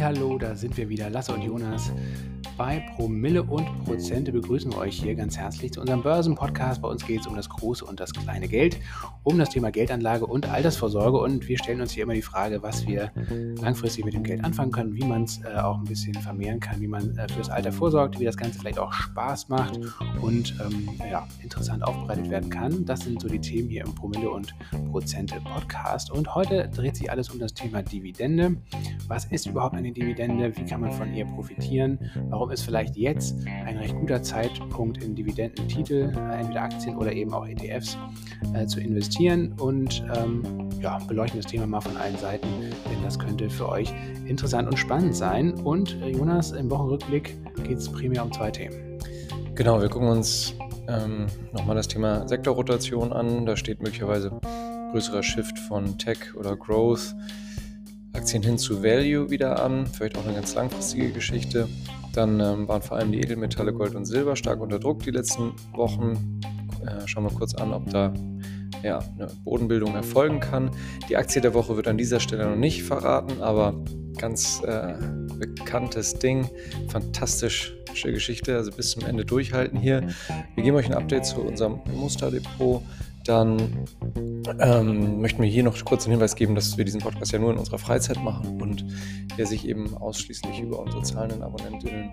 Hallo, da sind wir wieder, Lasse und Jonas. Bei Promille und Prozente begrüßen wir euch hier ganz herzlich zu unserem Börsenpodcast. Bei uns geht es um das große und das kleine Geld, um das Thema Geldanlage und Altersvorsorge. Und wir stellen uns hier immer die Frage, was wir langfristig mit dem Geld anfangen können, wie man es äh, auch ein bisschen vermehren kann, wie man äh, fürs Alter vorsorgt, wie das Ganze vielleicht auch Spaß macht und ähm, ja, interessant aufbereitet werden kann. Das sind so die Themen hier im Promille und Prozente Podcast. Und heute dreht sich alles um das Thema Dividende. Was ist überhaupt eine Dividende? Wie kann man von ihr profitieren? Warum Warum ist vielleicht jetzt ein recht guter Zeitpunkt in Dividendentitel, äh, entweder Aktien oder eben auch ETFs, äh, zu investieren und ähm, ja, beleuchten das Thema mal von allen Seiten, denn das könnte für euch interessant und spannend sein. Und äh, Jonas, im Wochenrückblick geht es primär um zwei Themen. Genau, wir gucken uns ähm, nochmal das Thema Sektorrotation an. Da steht möglicherweise größerer Shift von Tech oder Growth. Aktien hin zu Value wieder an, vielleicht auch eine ganz langfristige Geschichte. Dann ähm, waren vor allem die Edelmetalle Gold und Silber stark unter Druck die letzten Wochen. Äh, schauen wir kurz an, ob da ja, eine Bodenbildung erfolgen kann. Die Aktie der Woche wird an dieser Stelle noch nicht verraten, aber ganz äh, bekanntes Ding. Fantastische Geschichte, also bis zum Ende durchhalten hier. Wir geben euch ein Update zu unserem Musterdepot dann ähm, möchten wir hier noch kurz den Hinweis geben, dass wir diesen Podcast ja nur in unserer Freizeit machen und der sich eben ausschließlich über unsere zahlenden Abonnentinnen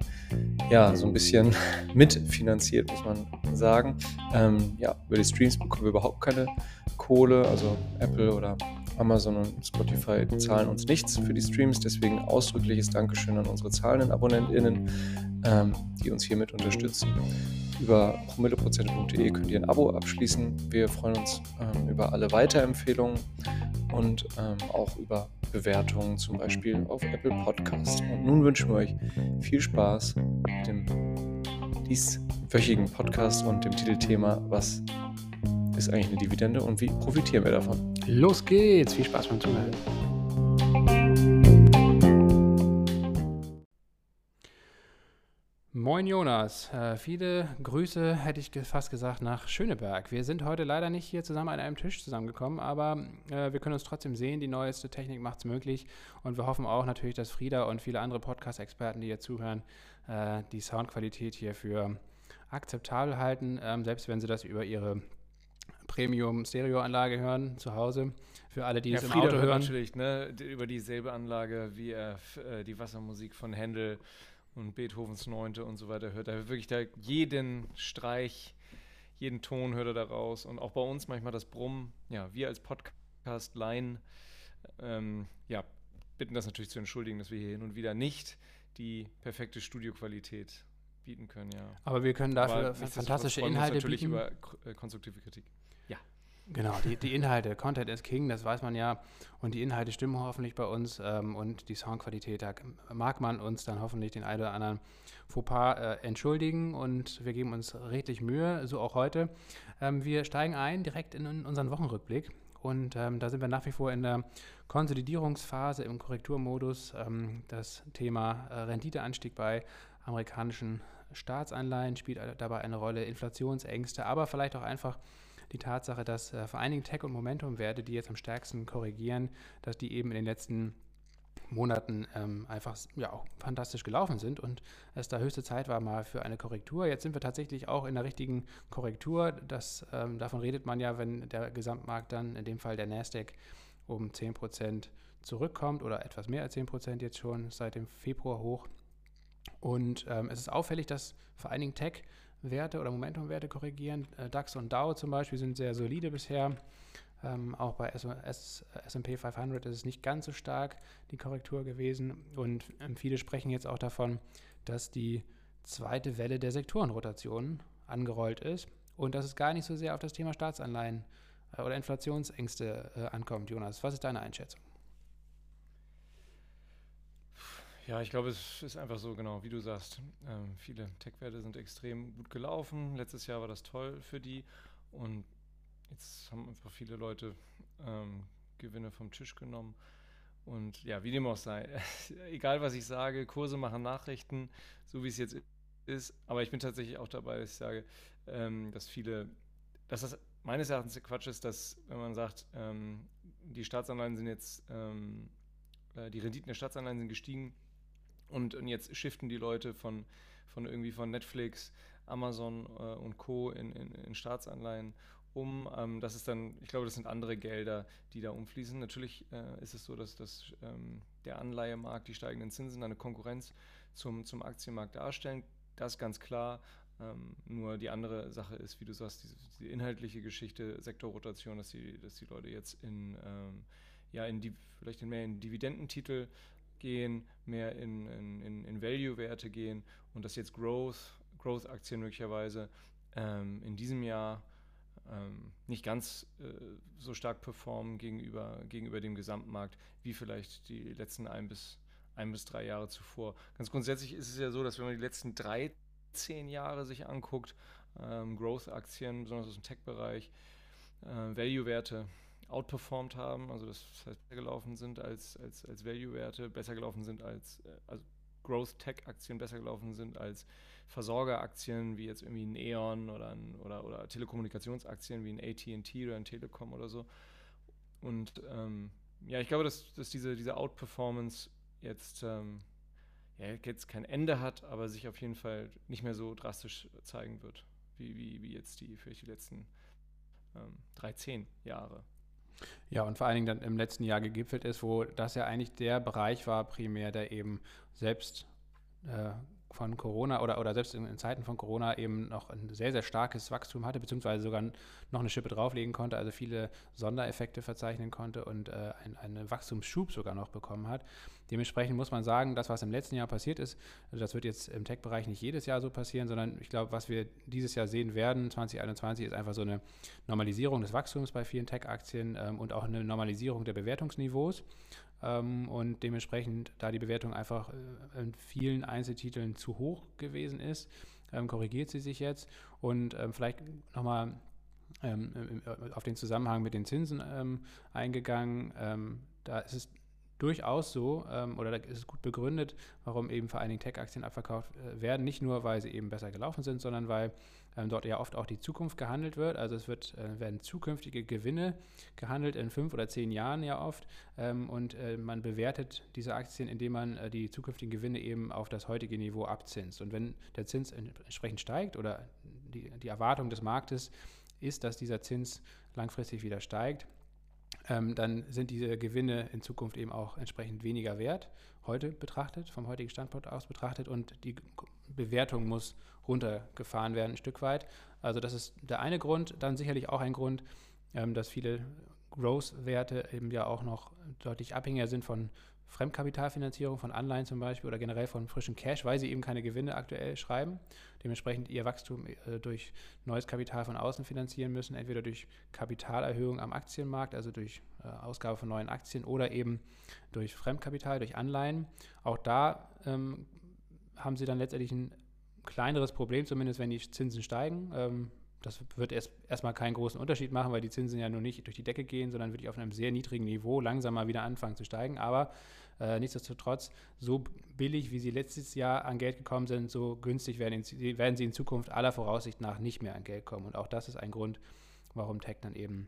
ja so ein bisschen mitfinanziert, muss man sagen. Ähm, ja, über die Streams bekommen wir überhaupt keine Kohle, also Apple oder Amazon und Spotify zahlen uns nichts für die Streams, deswegen ausdrückliches Dankeschön an unsere zahlenden AbonnentInnen, ähm, die uns hiermit unterstützen. Über promilleprozente.de könnt ihr ein Abo abschließen. Wir freuen uns ähm, über alle Weiterempfehlungen und ähm, auch über Bewertungen, zum Beispiel auf Apple Podcast. Und nun wünschen wir euch viel Spaß mit dem dieswöchigen Podcast und dem Titelthema Was ist eigentlich eine Dividende und wie profitieren wir davon? Los geht's! Viel Spaß beim Zuhören. Moin Jonas, äh, viele Grüße hätte ich fast gesagt nach Schöneberg. Wir sind heute leider nicht hier zusammen an einem Tisch zusammengekommen, aber äh, wir können uns trotzdem sehen. Die neueste Technik macht es möglich und wir hoffen auch natürlich, dass Frieda und viele andere Podcast-Experten, die hier zuhören, äh, die Soundqualität hier für akzeptabel halten, ähm, selbst wenn sie das über ihre Premium-Stereoanlage hören zu Hause. Für alle, die ja, es im Frieda Auto hören. natürlich, ne, über dieselbe Anlage wie äh, die Wassermusik von Händel und Beethovens Neunte und so weiter hört. Er wirklich da jeden Streich, jeden Ton hört er da raus. Und auch bei uns manchmal das Brummen. Ja, wir als Podcast-Line ähm, ja, bitten das natürlich zu entschuldigen, dass wir hier hin und wieder nicht die perfekte Studioqualität bieten können, ja. Aber wir können dafür fantastische Inhalte natürlich bieten. über äh, konstruktive Kritik. Genau, die, die Inhalte, Content is King, das weiß man ja. Und die Inhalte stimmen hoffentlich bei uns ähm, und die Soundqualität, da mag man uns dann hoffentlich den einen oder anderen Fauxpas äh, entschuldigen und wir geben uns redlich Mühe, so auch heute. Ähm, wir steigen ein direkt in, unseren Wochenrückblick und ähm, da sind wir nach wie vor in der Konsolidierungsphase im Korrekturmodus. Ähm, das Thema äh, Renditeanstieg bei amerikanischen Staatsanleihen spielt dabei eine Rolle, Inflationsängste, aber vielleicht auch einfach die Tatsache, dass äh, vor allen Dingen Tech- und Momentum-Werte, die jetzt am stärksten korrigieren, dass die eben in den letzten Monaten ähm, einfach ja auch fantastisch gelaufen sind und es da höchste Zeit war mal für eine Korrektur. Jetzt sind wir tatsächlich auch in der richtigen Korrektur. Das, ähm, davon redet man ja, wenn der Gesamtmarkt dann, in dem Fall der Nasdaq, um 10% zurückkommt oder etwas mehr als 10% jetzt schon seit dem Februar hoch. Und ähm, es ist auffällig, dass vor allen Dingen Tech Werte oder Momentumwerte korrigieren. Äh, DAX und Dow zum Beispiel sind sehr solide bisher. Ähm, auch bei SP 500 ist es nicht ganz so stark die Korrektur gewesen. Und ähm, viele sprechen jetzt auch davon, dass die zweite Welle der Sektorenrotation angerollt ist und dass es gar nicht so sehr auf das Thema Staatsanleihen äh, oder Inflationsängste äh, ankommt. Jonas, was ist deine Einschätzung? Ja, ich glaube, es ist einfach so, genau, wie du sagst. Ähm, viele Tech-Werte sind extrem gut gelaufen. Letztes Jahr war das toll für die. Und jetzt haben einfach viele Leute ähm, Gewinne vom Tisch genommen. Und ja, wie dem auch sei, egal was ich sage, Kurse machen Nachrichten, so wie es jetzt ist. Aber ich bin tatsächlich auch dabei, dass ich sage, ähm, dass viele, dass das meines Erachtens Quatsch ist, dass, wenn man sagt, ähm, die Staatsanleihen sind jetzt, ähm, äh, die Renditen der Staatsanleihen sind gestiegen und, und jetzt shiften die Leute von, von irgendwie von Netflix, Amazon äh, und Co. In, in, in Staatsanleihen um. Ähm, das ist dann, ich glaube, das sind andere Gelder, die da umfließen. Natürlich äh, ist es so, dass, dass ähm, der Anleihemarkt, die steigenden Zinsen eine Konkurrenz zum, zum Aktienmarkt darstellen. Das ganz klar. Ähm, nur die andere Sache ist, wie du sagst, diese, diese inhaltliche Geschichte, Sektorrotation, dass die, dass die Leute jetzt in, ähm, ja, in die, vielleicht in mehr in Dividendentitel gehen, mehr in, in, in Value-Werte gehen und dass jetzt Growth, Growth-Aktien möglicherweise ähm, in diesem Jahr ähm, nicht ganz äh, so stark performen gegenüber, gegenüber dem Gesamtmarkt, wie vielleicht die letzten ein bis, ein bis drei Jahre zuvor. Ganz grundsätzlich ist es ja so, dass wenn man die letzten drei, zehn Jahre sich anguckt, ähm, Growth-Aktien, besonders aus dem Tech-Bereich, äh, Value-Werte outperformed haben, also das heißt besser gelaufen sind als, als, als Value-Werte, besser gelaufen sind als, äh, also Growth-Tech-Aktien besser gelaufen sind als Versorgeraktien wie jetzt irgendwie ein E.ON oder, ein, oder, oder Telekommunikationsaktien wie ein AT&T oder ein Telekom oder so. Und ähm, ja, ich glaube, dass, dass diese, diese Outperformance jetzt, ähm, ja, jetzt kein Ende hat, aber sich auf jeden Fall nicht mehr so drastisch zeigen wird, wie, wie, wie jetzt die, vielleicht die letzten ähm, 13 Jahre. Ja, und vor allen Dingen dann im letzten Jahr gegipfelt ist, wo das ja eigentlich der Bereich war, primär, der eben selbst äh, von Corona oder, oder selbst in, Zeiten von Corona eben noch ein sehr, sehr starkes Wachstum hatte, beziehungsweise sogar noch eine Schippe drauflegen konnte, also viele Sondereffekte verzeichnen konnte und äh, ein, einen Wachstumsschub sogar noch bekommen hat. Dementsprechend muss man sagen, das, was im letzten Jahr passiert ist, also das wird jetzt im Tech-Bereich nicht jedes Jahr so passieren, sondern ich glaube, was wir dieses Jahr sehen werden, 2021, ist einfach so eine Normalisierung des Wachstums bei vielen Tech-Aktien ähm, und auch eine Normalisierung der Bewertungsniveaus. Ähm, und dementsprechend, da die Bewertung einfach äh, in vielen Einzeltiteln zu hoch gewesen ist, ähm, korrigiert sie sich jetzt. Und ähm, vielleicht nochmal ähm, auf den Zusammenhang mit den Zinsen ähm, eingegangen. Ähm, da ist es durchaus so, ähm, oder da ist es gut begründet, warum eben vor allen Dingen Tech-Aktien abverkauft äh, werden. Nicht nur, weil sie eben besser gelaufen sind, sondern weil ähm, dort ja oft auch die Zukunft gehandelt wird. Also es wird, äh, werden zukünftige Gewinne gehandelt in fünf oder zehn Jahren ja oft. Ähm, und äh, man bewertet diese Aktien, indem man äh, die zukünftigen Gewinne eben auf das heutige Niveau abzinst. Und wenn der Zins entsprechend steigt oder die, die Erwartung des Marktes ist, dass dieser Zins langfristig wieder steigt, ähm, dann sind diese Gewinne in Zukunft eben auch entsprechend weniger wert, heute betrachtet, vom heutigen Standpunkt aus betrachtet. Und die Bewertung muss runtergefahren werden ein Stück weit. Also das ist der eine Grund, dann sicherlich auch ein Grund, ähm, dass viele Growth-Werte eben ja auch noch deutlich abhängiger sind von Fremdkapitalfinanzierung von Anleihen zum Beispiel oder generell von frischem Cash, weil sie eben keine Gewinne aktuell schreiben, dementsprechend ihr Wachstum äh, durch neues Kapital von außen finanzieren müssen, entweder durch Kapitalerhöhung am Aktienmarkt, also durch äh, Ausgabe von neuen Aktien oder eben durch Fremdkapital, durch Anleihen. Auch da ähm, haben sie dann letztendlich ein kleineres Problem, zumindest wenn die Zinsen steigen. Ähm, das wird erst erstmal keinen großen Unterschied machen, weil die Zinsen ja nur nicht durch die Decke gehen, sondern wirklich auf einem sehr niedrigen Niveau langsam mal wieder anfangen zu steigen. Aber äh, nichtsdestotrotz, so billig, wie sie letztes Jahr an Geld gekommen sind, so günstig werden, in, werden sie in Zukunft aller Voraussicht nach nicht mehr an Geld kommen. Und auch das ist ein Grund, warum Tech dann eben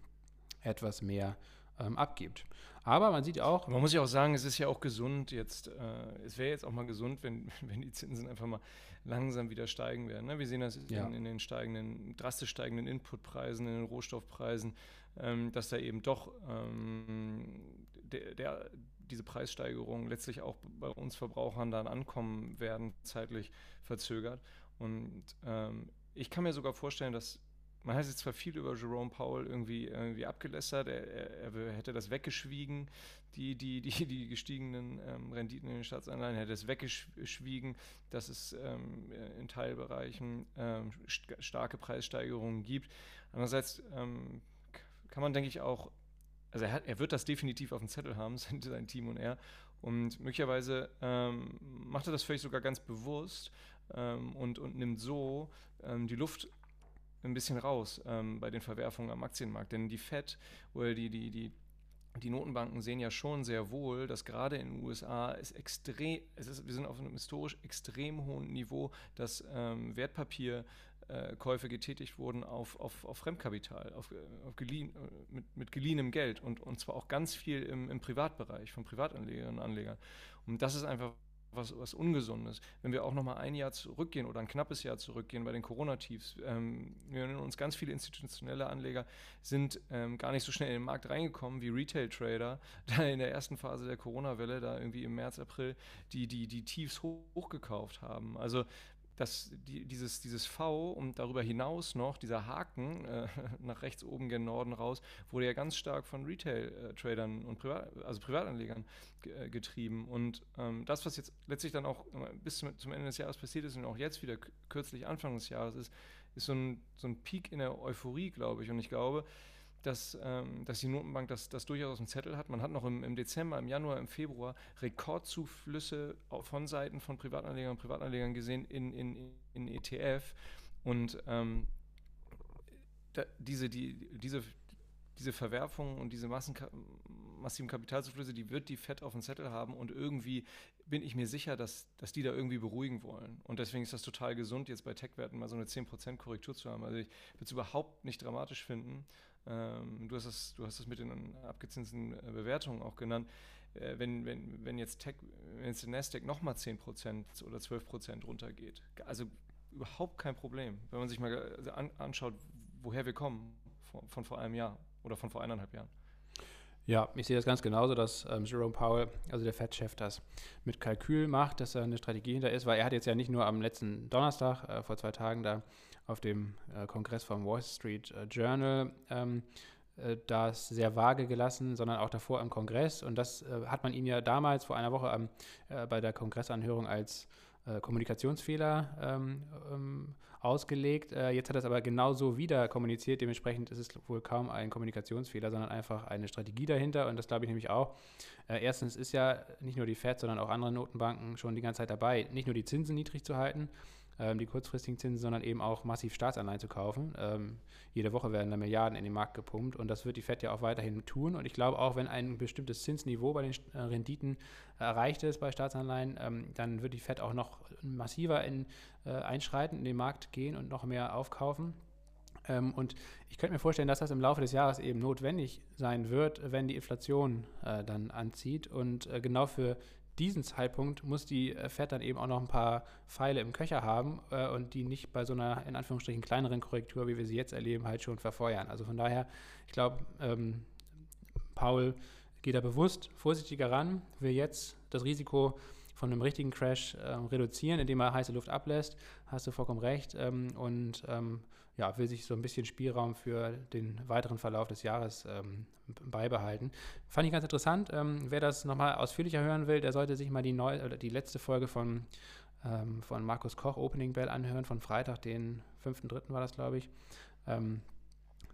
etwas mehr ähm, abgibt. Aber man sieht auch. Man muss ja auch sagen, es ist ja auch gesund jetzt. Äh, es wäre jetzt auch mal gesund, wenn, wenn die Zinsen einfach mal langsam wieder steigen werden. Ne? Wir sehen das ja. in, in, den steigenden, drastisch steigenden Inputpreisen, in den Rohstoffpreisen, ähm, dass da eben doch ähm, der, der, diese Preissteigerungen letztlich auch bei uns Verbrauchern dann ankommen werden, zeitlich verzögert. Und ähm, ich kann mir sogar vorstellen, dass man hat jetzt zwar viel über Jerome Powell irgendwie, irgendwie abgelästert, er, er, er hätte das weggeschwiegen, die, die, die, die gestiegenen ähm, Renditen in den Staatsanleihen, er hätte es weggeschwiegen, dass es ähm, in Teilbereichen ähm, st starke Preissteigerungen gibt. Andererseits ähm, kann man, denke ich, auch, also er, hat, er wird das definitiv auf dem Zettel haben, sein Team und er, und möglicherweise ähm, macht er das vielleicht sogar ganz bewusst ähm, und, und nimmt so die Luft ein bisschen raus ähm, bei den Verwerfungen am Aktienmarkt. Denn die FED oder die, die, die, die Notenbanken sehen ja schon sehr wohl, dass gerade in den USA es extrem, es ist, wir sind auf einem historisch extrem hohen Niveau, dass ähm, Wertpapier äh, getätigt wurden auf, auf, auf Fremdkapital, auf, auf geliehen, mit, mit geliehenem Geld und, und zwar auch ganz viel im, im Privatbereich von Privatanlegerinnen und Anlegern. Und das ist einfach was, was Ungesundes. Wenn wir auch noch mal ein Jahr zurückgehen oder ein knappes Jahr zurückgehen bei den Corona-Tiefs, ähm, wir erinnern uns, ganz viele institutionelle Anleger sind ähm, gar nicht so schnell in den Markt reingekommen wie Retail-Trader, da in der ersten Phase der Corona-Welle, da irgendwie im März, April, die, die, die Tiefs hoch, hochgekauft haben. Also dass die, dieses, dieses V und darüber hinaus noch dieser Haken äh, nach rechts oben gen Norden raus, wurde ja ganz stark von Retail-Tradern und Privat, also Privatanlegern äh, getrieben. Und ähm, das, was jetzt letztlich dann auch bis zum, zum, Ende des Jahres passiert ist und auch jetzt wieder kürzlich Anfang des Jahres ist, ist so ein, so ein Peak in der Euphorie, glaube ich. Und ich glaube, dass, ähm, dass die Notenbank das, das durchaus auf dem Zettel hat. Man hat noch im, im Dezember, im Januar, im Februar Rekordzuflüsse von Seiten von Privatanlegern und Privatanlegern gesehen in, in, in ETF. Und ähm, da, diese, die, diese, diese Verwerfungen und diese Massen, massiven Kapitalzuflüsse, die wird die FED auf dem Zettel haben und irgendwie bin ich mir sicher, dass, dass die da irgendwie beruhigen wollen. Und deswegen ist das total gesund, jetzt bei Tech-Werten mal so eine 10% Korrektur zu haben. Also ich würde es überhaupt nicht dramatisch finden. Ähm, du, hast das, du hast das mit den abgezinsten äh, Bewertungen auch genannt. Äh, wenn, wenn, wenn jetzt Tech, wenn jetzt der Nasdaq nochmal 10% oder 12% runtergeht, also überhaupt kein Problem, wenn man sich mal also an, anschaut, woher wir kommen von, von vor einem Jahr oder von vor eineinhalb Jahren. Ja, ich sehe das ganz genauso, dass ähm, Jerome Powell, also der Fed-Chef, das mit Kalkül macht, dass er eine Strategie hinter ist, weil er hat jetzt ja nicht nur am letzten Donnerstag, äh, vor zwei Tagen, da auf dem äh, Kongress vom Wall Street äh, Journal ähm, äh, das sehr vage gelassen, sondern auch davor im Kongress. Und das äh, hat man ihm ja damals vor einer Woche ähm, bei der Kongressanhörung als Kommunikationsfehler ähm, ähm, ausgelegt. Äh, jetzt hat er es aber genauso wieder kommuniziert. Dementsprechend ist es wohl kaum ein Kommunikationsfehler, sondern einfach eine Strategie dahinter. Und das glaube ich nämlich auch. Äh, erstens ist ja nicht nur die Fed, sondern auch andere Notenbanken schon die ganze Zeit dabei, nicht nur die Zinsen niedrig zu halten, ähm, die kurzfristigen Zinsen, sondern eben auch massiv Staatsanleihen zu kaufen. Ähm, jede Woche werden da Milliarden in den Markt gepumpt und das wird die FED ja auch weiterhin tun. Und ich glaube auch, wenn ein bestimmtes Zinsniveau bei den äh, Renditen erreicht ist bei Staatsanleihen, ähm, dann wird die FED auch noch massiver in, äh, einschreiten, in den Markt gehen und noch mehr aufkaufen. Ähm, und ich könnte mir vorstellen, dass das im Laufe des Jahres eben notwendig sein wird, wenn die Inflation äh, dann anzieht. Und äh, genau für diesen Zeitpunkt muss die äh, Fed dann eben auch noch ein paar Pfeile im Köcher haben äh, und die nicht bei so einer in Anführungsstrichen kleineren Korrektur, wie wir sie jetzt erleben, halt schon verfeuern. Also von daher, ich glaube, ähm, Paul geht da bewusst vorsichtiger ran, will jetzt das Risiko von einem richtigen Crash äh, reduzieren, indem er heiße Luft ablässt. Hast du vollkommen recht. Ähm, und ähm, ja, will sich so ein bisschen Spielraum für den weiteren Verlauf des Jahres ähm, beibehalten. Fand ich ganz interessant. Ähm, wer das nochmal ausführlicher hören will, der sollte sich mal die, neu, oder die letzte Folge von, ähm, von Markus Koch, Opening Bell, anhören, von Freitag, den 5.3. war das, glaube ich ähm,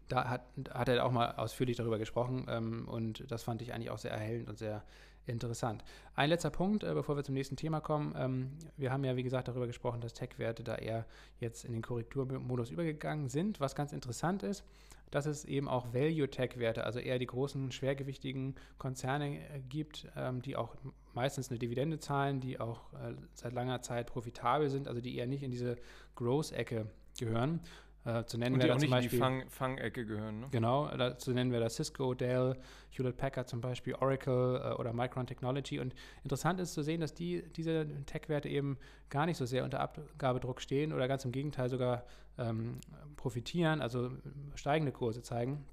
da hat, hat er auch mal ausführlich darüber gesprochen ähm, und das fand ich eigentlich auch sehr erhellend und sehr interessant. Ein letzter Punkt, äh, bevor wir zum nächsten Thema kommen. Ähm, wir haben ja, wie gesagt, darüber gesprochen, dass Tech-Werte da eher jetzt in den Korrekturmodus übergegangen sind. Was ganz interessant ist, dass es eben auch Value-Tech-Werte, also eher die großen, schwergewichtigen Konzerne äh, gibt, ähm, die auch meistens eine Dividende zahlen, die auch äh, seit langer Zeit profitabel sind, also die eher nicht in diese Growth-Ecke gehören. Äh, zu nennen wäre zum Beispiel die Fang, Fangecke gehören. Ne? Genau, da, zu nennen wir da Cisco, Dell, Hewlett Packard zum Beispiel, Oracle äh, oder Micron Technology. Und interessant ist zu sehen, dass die, diese Tech-Werte eben gar nicht so sehr unter Abgabedruck stehen oder ganz im Gegenteil sogar ähm, profitieren, also steigende Kurse zeigen.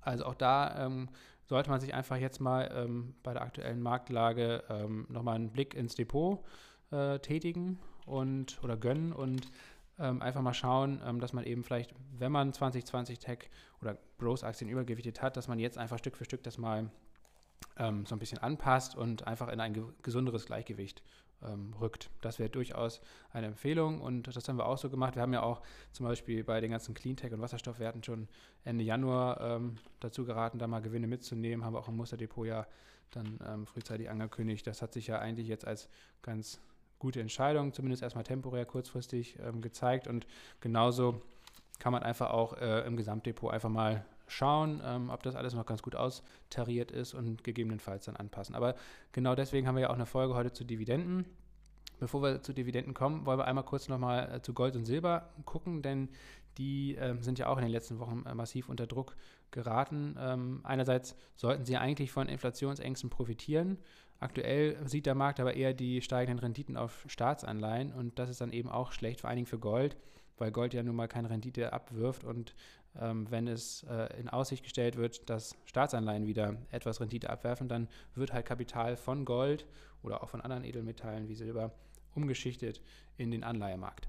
Also auch da ähm, sollte man sich einfach jetzt mal ähm, bei der aktuellen Marktlage ähm, nochmal einen Blick ins Depot äh, tätigen und oder gönnen und ähm, einfach mal schauen, ähm, dass man eben vielleicht, wenn man 2020 Tech oder Growth-Aktien übergewichtet hat, dass man jetzt einfach Stück für Stück das mal ähm, so ein bisschen anpasst und einfach in ein ge gesunderes Gleichgewicht ähm, rückt. Das wäre durchaus eine Empfehlung und das haben wir auch so gemacht. Wir haben ja auch zum Beispiel bei den ganzen Cleantech und Wasserstoffwerten schon Ende Januar ähm, dazu geraten, da mal Gewinne mitzunehmen. Haben wir auch im Musterdepot ja dann ähm, frühzeitig angekündigt. Das hat sich ja eigentlich jetzt als ganz gute Entscheidung, zumindest erstmal temporär kurzfristig ähm, gezeigt. Und genauso kann man einfach auch äh, im Gesamtdepot einfach mal schauen, ähm, ob das alles noch ganz gut austariert ist und gegebenenfalls dann anpassen. Aber genau deswegen haben wir ja auch eine Folge heute zu Dividenden, Bevor wir zu Dividenden kommen, wollen wir einmal kurz nochmal äh, zu Gold und Silber gucken, denn die äh, sind ja auch in den letzten Wochen äh, massiv unter Druck geraten. Ähm, einerseits sollten sie eigentlich von Inflationsängsten profitieren. Aktuell sieht der Markt aber eher die steigenden Renditen auf Staatsanleihen und das ist dann eben auch schlecht, vor allen Dingen für Gold, weil Gold ja nun mal keine Rendite abwirft und ähm, wenn es äh, in Aussicht gestellt wird, dass Staatsanleihen wieder etwas Rendite abwerfen, dann wird halt Kapital von Gold oder auch von anderen Edelmetallen wie Silber umgeschichtet in den Anleihemarkt.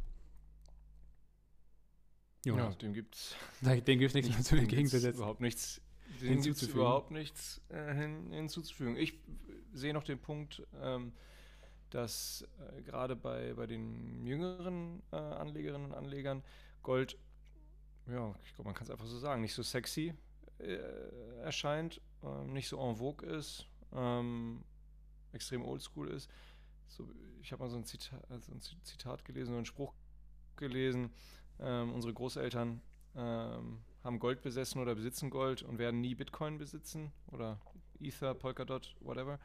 Jonas. Ja, dem gibt es dem gibt's nichts zu entgegenzusetzen. Überhaupt nichts dem gibt überhaupt nichts äh, hin, hinzuzufügen. Ich sehe noch den Punkt, ähm, dass äh, gerade bei, bei den jüngeren äh, Anlegerinnen und Anlegern Gold, ja, ich glaube, man kann es einfach so sagen, nicht so sexy äh, erscheint, ähm, nicht so en vogue ist, ähm, extrem oldschool ist. So, ich habe mal so ein, Zitat, also ein Zitat gelesen, so einen Spruch gelesen. Ähm, unsere Großeltern ähm, haben Gold besessen oder besitzen Gold und werden nie Bitcoin besitzen oder Ether, Polkadot, whatever.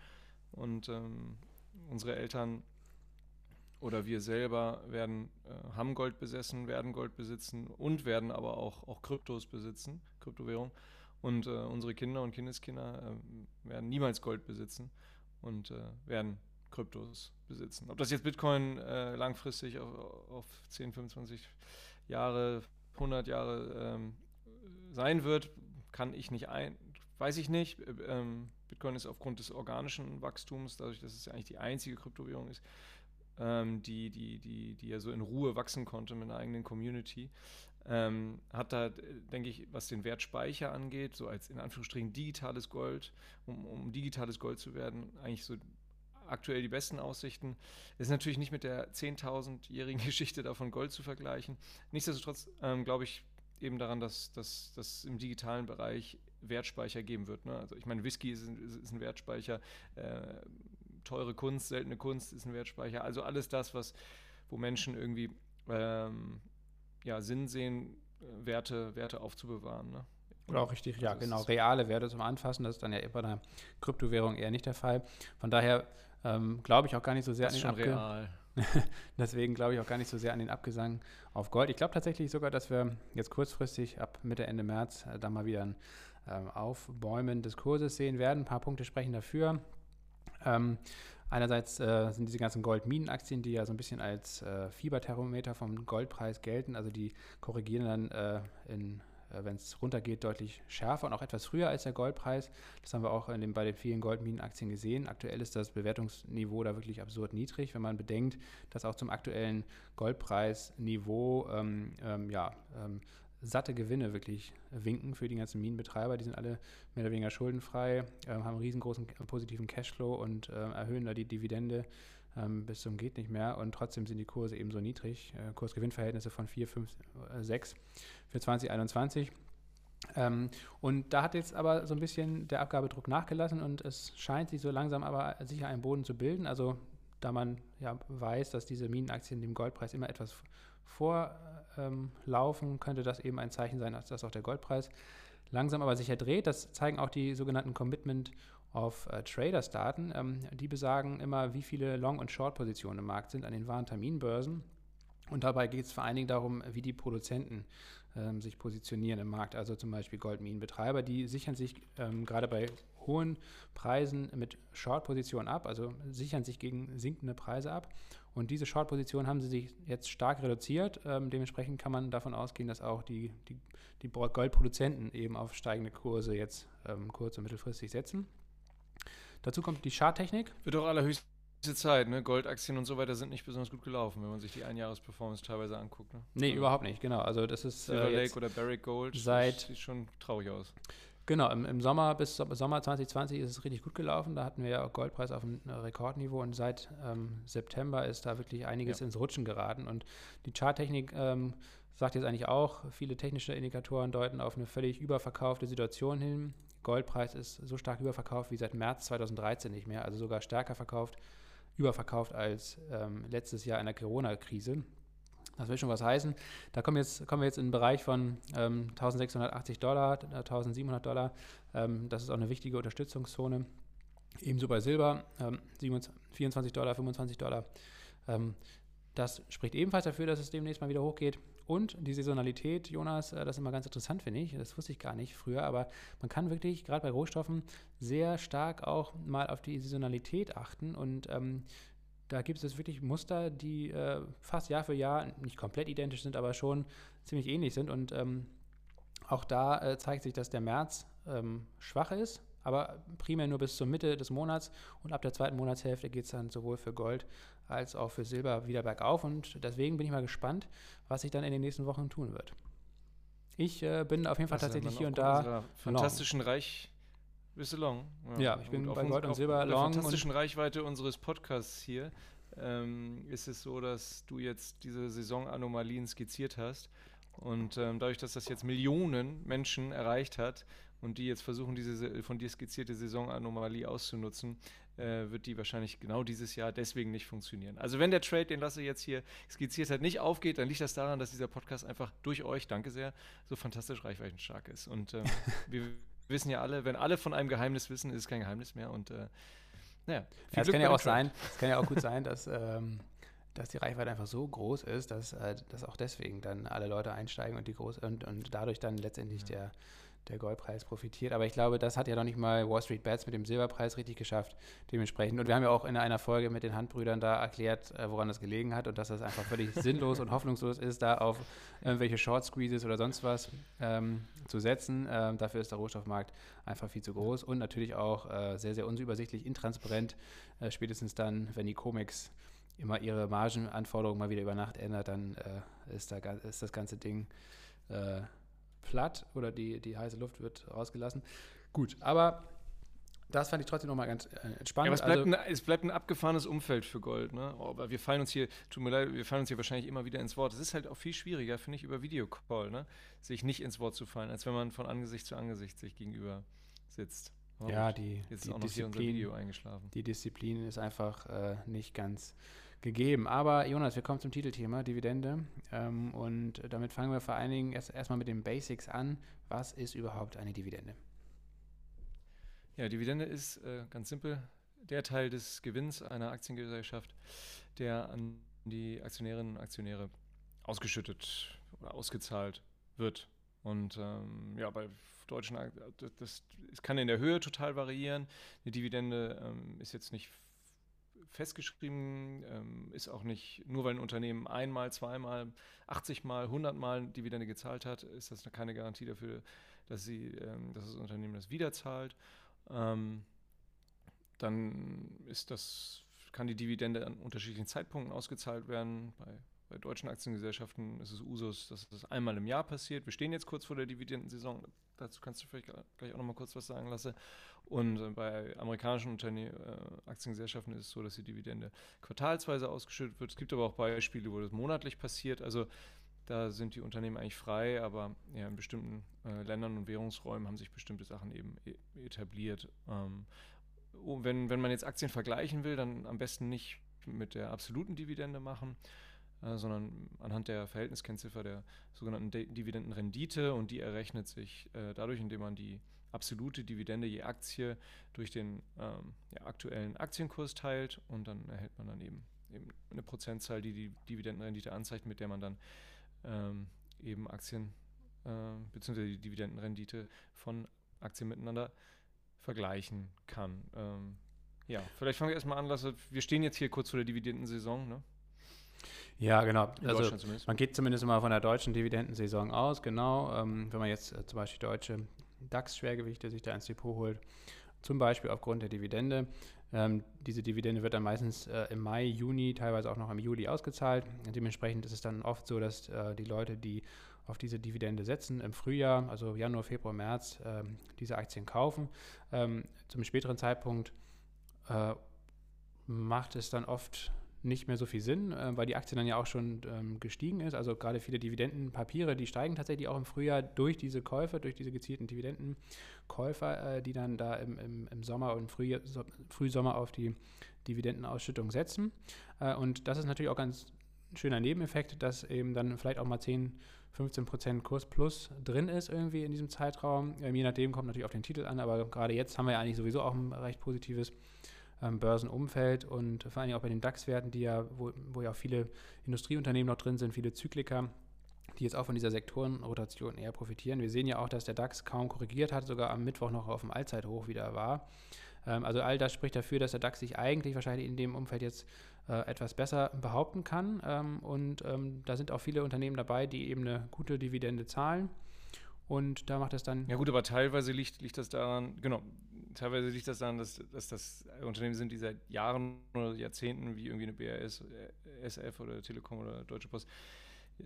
Und ähm, unsere Eltern oder wir selber werden, äh, haben Gold besessen, werden Gold besitzen und werden aber auch, auch Kryptos besitzen, Kryptowährung. Und äh, unsere Kinder und Kindeskinder äh, werden niemals Gold besitzen und äh, werden Kryptos besitzen. Ob das jetzt Bitcoin äh, langfristig auf, auf 10, 25 Jahre, 100 Jahre ähm, sein wird, kann ich nicht ein, weiß ich nicht. Ähm, Bitcoin ist aufgrund des organischen Wachstums, dadurch, dass es ja eigentlich die einzige Kryptowährung ist, ähm, die, die, die, die ja so in Ruhe wachsen konnte mit einer eigenen Community, ähm, hat da, denke ich, was den Wertspeicher angeht, so als in Anführungsstrichen digitales Gold, um, um digitales Gold zu werden, eigentlich so aktuell die besten Aussichten. Ist natürlich nicht mit der 10.000-jährigen Geschichte davon Gold zu vergleichen. Nichtsdestotrotz ähm, glaube ich eben daran, dass das im digitalen Bereich Wertspeicher geben wird. Ne? Also ich meine, Whisky ist, ist ein Wertspeicher, äh, teure Kunst, seltene Kunst ist ein Wertspeicher. Also alles das, was, wo Menschen irgendwie ähm, ja, Sinn sehen, äh, Werte, Werte aufzubewahren. Ne? Oder auch richtig, ja, genau, reale Werte zum Anfassen. Das ist dann ja bei einer Kryptowährung eher nicht der Fall. Von daher ähm, glaube ich auch gar nicht so sehr das an den Abge Deswegen glaube ich auch gar nicht so sehr an den Abgesang auf Gold. Ich glaube tatsächlich sogar, dass wir jetzt kurzfristig ab Mitte, Ende März äh, da mal wieder ein ähm, Aufbäumen des Kurses sehen werden. Ein paar Punkte sprechen dafür. Ähm, einerseits äh, sind diese ganzen Goldminenaktien, die ja so ein bisschen als äh, Fieberthermometer vom Goldpreis gelten, also die korrigieren dann äh, in wenn es runtergeht, deutlich schärfer und auch etwas früher als der Goldpreis. Das haben wir auch den, bei den vielen Goldminenaktien gesehen. Aktuell ist das Bewertungsniveau da wirklich absurd niedrig, wenn man bedenkt, dass auch zum aktuellen Goldpreisniveau ähm, ähm, ja, ähm, satte Gewinne wirklich winken für die ganzen Minenbetreiber. Die sind alle mehr oder weniger schuldenfrei, äh, haben einen riesengroßen positiven Cashflow und äh, erhöhen da die Dividende ähm, bis zum geht nicht mehr und trotzdem sind die Kurse eben so niedrig. Äh, Kursgewinnverhältnisse von 4, 5, 6 für 2021. Ähm, und da hat jetzt aber so ein bisschen der Abgabedruck nachgelassen und es scheint sich so langsam aber sicher einen Boden zu bilden. Also da man ja weiß, dass diese Minenaktien dem Goldpreis immer etwas vorlaufen, ähm, könnte das eben ein Zeichen sein, dass auch der Goldpreis langsam aber sicher dreht. Das zeigen auch die sogenannten Commitment auf äh, Traders-Daten. Ähm, die besagen immer, wie viele Long- und Short-Positionen im Markt sind an den wahren Terminbörsen. Und dabei geht es vor allen Dingen darum, wie die Produzenten ähm, sich positionieren im Markt. Also zum Beispiel Goldminenbetreiber, die sichern sich ähm, gerade bei hohen Preisen mit Short-Positionen ab, also sichern sich gegen sinkende Preise ab. Und diese Short-Positionen haben sie sich jetzt stark reduziert. Ähm, dementsprechend kann man davon ausgehen, dass auch die, die, die Goldproduzenten eben auf steigende Kurse jetzt ähm, kurz- und mittelfristig setzen. Dazu kommt die Charttechnik. Wird auch allerhöchste Zeit, ne? Goldaktien und so weiter sind nicht besonders gut gelaufen, wenn man sich die Einjahresperformance teilweise anguckt. Ne? Nee, also überhaupt nicht, genau. Also das ist Silver äh, Lake oder Barrick Gold seit, sieht schon traurig aus. Genau, im, im, Sommer bis Sommer 2020 ist es richtig gut gelaufen. Da hatten wir ja Goldpreis auf einem Rekordniveau und seit ähm, September ist da wirklich einiges ja. ins Rutschen geraten. Und die Charttechnik ähm, sagt jetzt eigentlich auch, viele technische Indikatoren deuten auf eine völlig überverkaufte Situation hin. Goldpreis ist so stark überverkauft wie seit März 2013 nicht mehr, also sogar stärker verkauft, überverkauft als ähm, letztes Jahr in der Corona-Krise. Das will schon was heißen. Da kommen, jetzt, kommen wir jetzt in den Bereich von ähm, 1680 Dollar, 1700 Dollar. Ähm, das ist auch eine wichtige Unterstützungszone. Ebenso bei Silber, 24 ähm, Dollar, 25 Dollar. Ähm, das spricht ebenfalls dafür, dass es demnächst mal wieder hochgeht. Und die Saisonalität, Jonas, äh, das ist immer ganz interessant, finde ich. Das wusste ich gar nicht früher, aber man kann wirklich gerade bei Rohstoffen sehr stark auch mal auf die Saisonalität achten. Und ähm, da gibt es wirklich Muster, die äh, fast Jahr für Jahr nicht komplett identisch sind, aber schon ziemlich ähnlich sind. Und ähm, auch da äh, zeigt sich, dass der März ähm, schwach ist, aber primär nur bis zur Mitte des Monats. Und ab der zweiten Monatshälfte geht es dann sowohl für Gold als auch für Silber wieder bergauf. Und deswegen bin ich mal gespannt, was sich dann in den nächsten Wochen tun wird. Ich äh, bin auf jeden Fall tatsächlich hier und da. Fantastischen long. Reich. Bist du long? Ja, ja ich bin bei Gold und Silber long. Der fantastischen Reichweite unseres Podcasts hier ähm, ist es so, dass du jetzt diese Saisonanomalien skizziert hast. Und ähm, dadurch, dass das jetzt Millionen Menschen erreicht hat und die jetzt versuchen, diese von dir skizzierte Saisonanomalie auszunutzen, äh, wird die wahrscheinlich genau dieses Jahr deswegen nicht funktionieren. Also wenn der Trade, den Lasse jetzt hier skizziert hat, nicht aufgeht, dann liegt das daran, dass dieser Podcast einfach durch euch, danke sehr, so fantastisch reichweitenstark ist. Und ähm, wir wissen ja alle, wenn alle von einem Geheimnis wissen, ist es kein Geheimnis mehr. Und äh, naja, ja, es kann ja auch sein, es kann ja auch gut sein, dass, ähm, dass die Reichweite einfach so groß ist, dass, äh, dass auch deswegen dann alle Leute einsteigen und die groß und, und dadurch dann letztendlich ja. der der Goldpreis profitiert. Aber ich glaube, das hat ja noch nicht mal Wall Street Bets mit dem Silberpreis richtig geschafft, dementsprechend. Und wir haben ja auch in einer Folge mit den Handbrüdern da erklärt, äh, woran das gelegen hat und dass das einfach völlig sinnlos und hoffnungslos ist, da auf irgendwelche Short Squeezes oder sonst was ähm, zu setzen. Ähm, dafür ist der Rohstoffmarkt einfach viel zu groß und natürlich auch äh, sehr, sehr unübersichtlich, intransparent. Äh, spätestens dann, wenn die Comics immer ihre Margenanforderungen mal wieder über Nacht ändert, dann äh, ist, da, ist das ganze Ding äh, platt oder die, die heiße Luft wird rausgelassen. Gut, aber das fand ich trotzdem nochmal ganz äh, entspannt. Ja, es, bleibt also, ein, es bleibt ein abgefahrenes Umfeld für Gold. Ne? Oh, aber wir fallen uns hier, tut mir leid, wir fallen uns hier wahrscheinlich immer wieder ins Wort. Es ist halt auch viel schwieriger, finde ich, über Videocall, ne? sich nicht ins Wort zu fallen, als wenn man von Angesicht zu Angesicht sich gegenüber sitzt. Oh, ja, die, jetzt die ist auch noch Disziplin, hier unser Video eingeschlafen. Die Disziplin ist einfach äh, nicht ganz gegeben. Aber Jonas, wir kommen zum Titelthema, Dividende. Ähm, und damit fangen wir vor allen Dingen erst, erstmal mit den Basics an. Was ist überhaupt eine Dividende? Ja, Dividende ist äh, ganz simpel der Teil des Gewinns einer Aktiengesellschaft, der an die Aktionärinnen und Aktionäre ausgeschüttet oder ausgezahlt wird. Und ähm, ja, bei deutschen, das, das, kann in der Höhe total variieren. Eine Dividende ähm, ist jetzt nicht festgeschrieben, ähm, ist auch nicht, nur weil ein Unternehmen einmal, zweimal, 80 Mal, 100 Mal Dividende gezahlt hat, ist das keine Garantie dafür, dass, sie, ähm, dass das Unternehmen das wieder zahlt. Ähm, dann ist das, kann die Dividende an unterschiedlichen Zeitpunkten ausgezahlt werden. Bei, bei deutschen Aktiengesellschaften ist es Usus, dass das einmal im Jahr passiert. Wir stehen jetzt kurz vor der Dividendensaison. Dazu kannst du vielleicht gleich auch noch mal kurz was sagen lassen. Und äh, bei amerikanischen Unternehmen, äh, Aktiengesellschaften ist es so, dass die Dividende quartalsweise ausgeschüttet wird. Es gibt aber auch Beispiele, wo das monatlich passiert. Also da sind die Unternehmen eigentlich frei, aber ja, in bestimmten äh, Ländern und Währungsräumen haben sich bestimmte Sachen eben e etabliert. Ähm, oh, wenn, wenn man jetzt Aktien vergleichen will, dann am besten nicht mit der absoluten Dividende machen, äh, sondern anhand der Verhältniskennziffer der sogenannten Dividendenrendite und die errechnet sich äh, dadurch, indem man die absolute Dividende je Aktie durch den ähm, ja, aktuellen Aktienkurs teilt und dann erhält man dann eben, eben eine Prozentzahl, die die Dividendenrendite anzeigt, mit der man dann ähm, eben Aktien äh, bzw. die Dividendenrendite von Aktien miteinander vergleichen kann. Ähm, ja, vielleicht fangen wir erstmal an, Lasse. Wir stehen jetzt hier kurz vor der Dividendensaison, ne? Ja, genau. In also man geht zumindest mal von der deutschen Dividendensaison aus, genau. Ähm, wenn man jetzt äh, zum Beispiel deutsche DAX-Schwergewichte sich da ins Depot holt, zum Beispiel aufgrund der Dividende. Ähm, diese Dividende wird dann meistens äh, im Mai, Juni, teilweise auch noch im Juli ausgezahlt. Dementsprechend ist es dann oft so, dass äh, die Leute, die auf diese Dividende setzen, im Frühjahr, also Januar, Februar, März, äh, diese Aktien kaufen. Ähm, zum späteren Zeitpunkt äh, macht es dann oft nicht mehr so viel Sinn, äh, weil die Aktie dann ja auch schon ähm, gestiegen ist. Also gerade viele Dividendenpapiere, die steigen tatsächlich auch im Frühjahr durch diese Käufe, durch diese gezielten Dividendenkäufer, äh, die dann da im, im, im Sommer und Frühjahr, so, Frühsommer auf die Dividendenausschüttung setzen. Äh, und das ist natürlich auch ganz schöner Nebeneffekt, dass eben dann vielleicht auch mal 10, 15 Prozent Kurs plus drin ist irgendwie in diesem Zeitraum. Ähm, je nachdem kommt natürlich auf den Titel an, aber gerade jetzt haben wir ja eigentlich sowieso auch ein recht positives ähm, Börsenumfeld und vor allem auch bei den DAX-Werten, die ja, wo, wo ja auch viele Industrieunternehmen noch drin sind, viele Zykliker, die jetzt auch von dieser Sektorenrotation eher profitieren. Wir sehen ja auch, dass der DAX kaum korrigiert hat, sogar am Mittwoch noch auf dem Allzeithoch wieder war. Ähm, also all das spricht dafür, dass der DAX sich eigentlich wahrscheinlich in dem Umfeld jetzt äh, etwas besser behaupten kann. Ähm, und ähm, da sind auch viele Unternehmen dabei, die eben eine gute Dividende zahlen. Und da macht es dann. Ja, gut, aber teilweise liegt, liegt das daran, genau, teilweise liegt das daran, dass, dass das Unternehmen sind, die seit Jahren oder Jahrzehnten, wie irgendwie eine BRS, äh, SF oder Telekom oder Deutsche Post,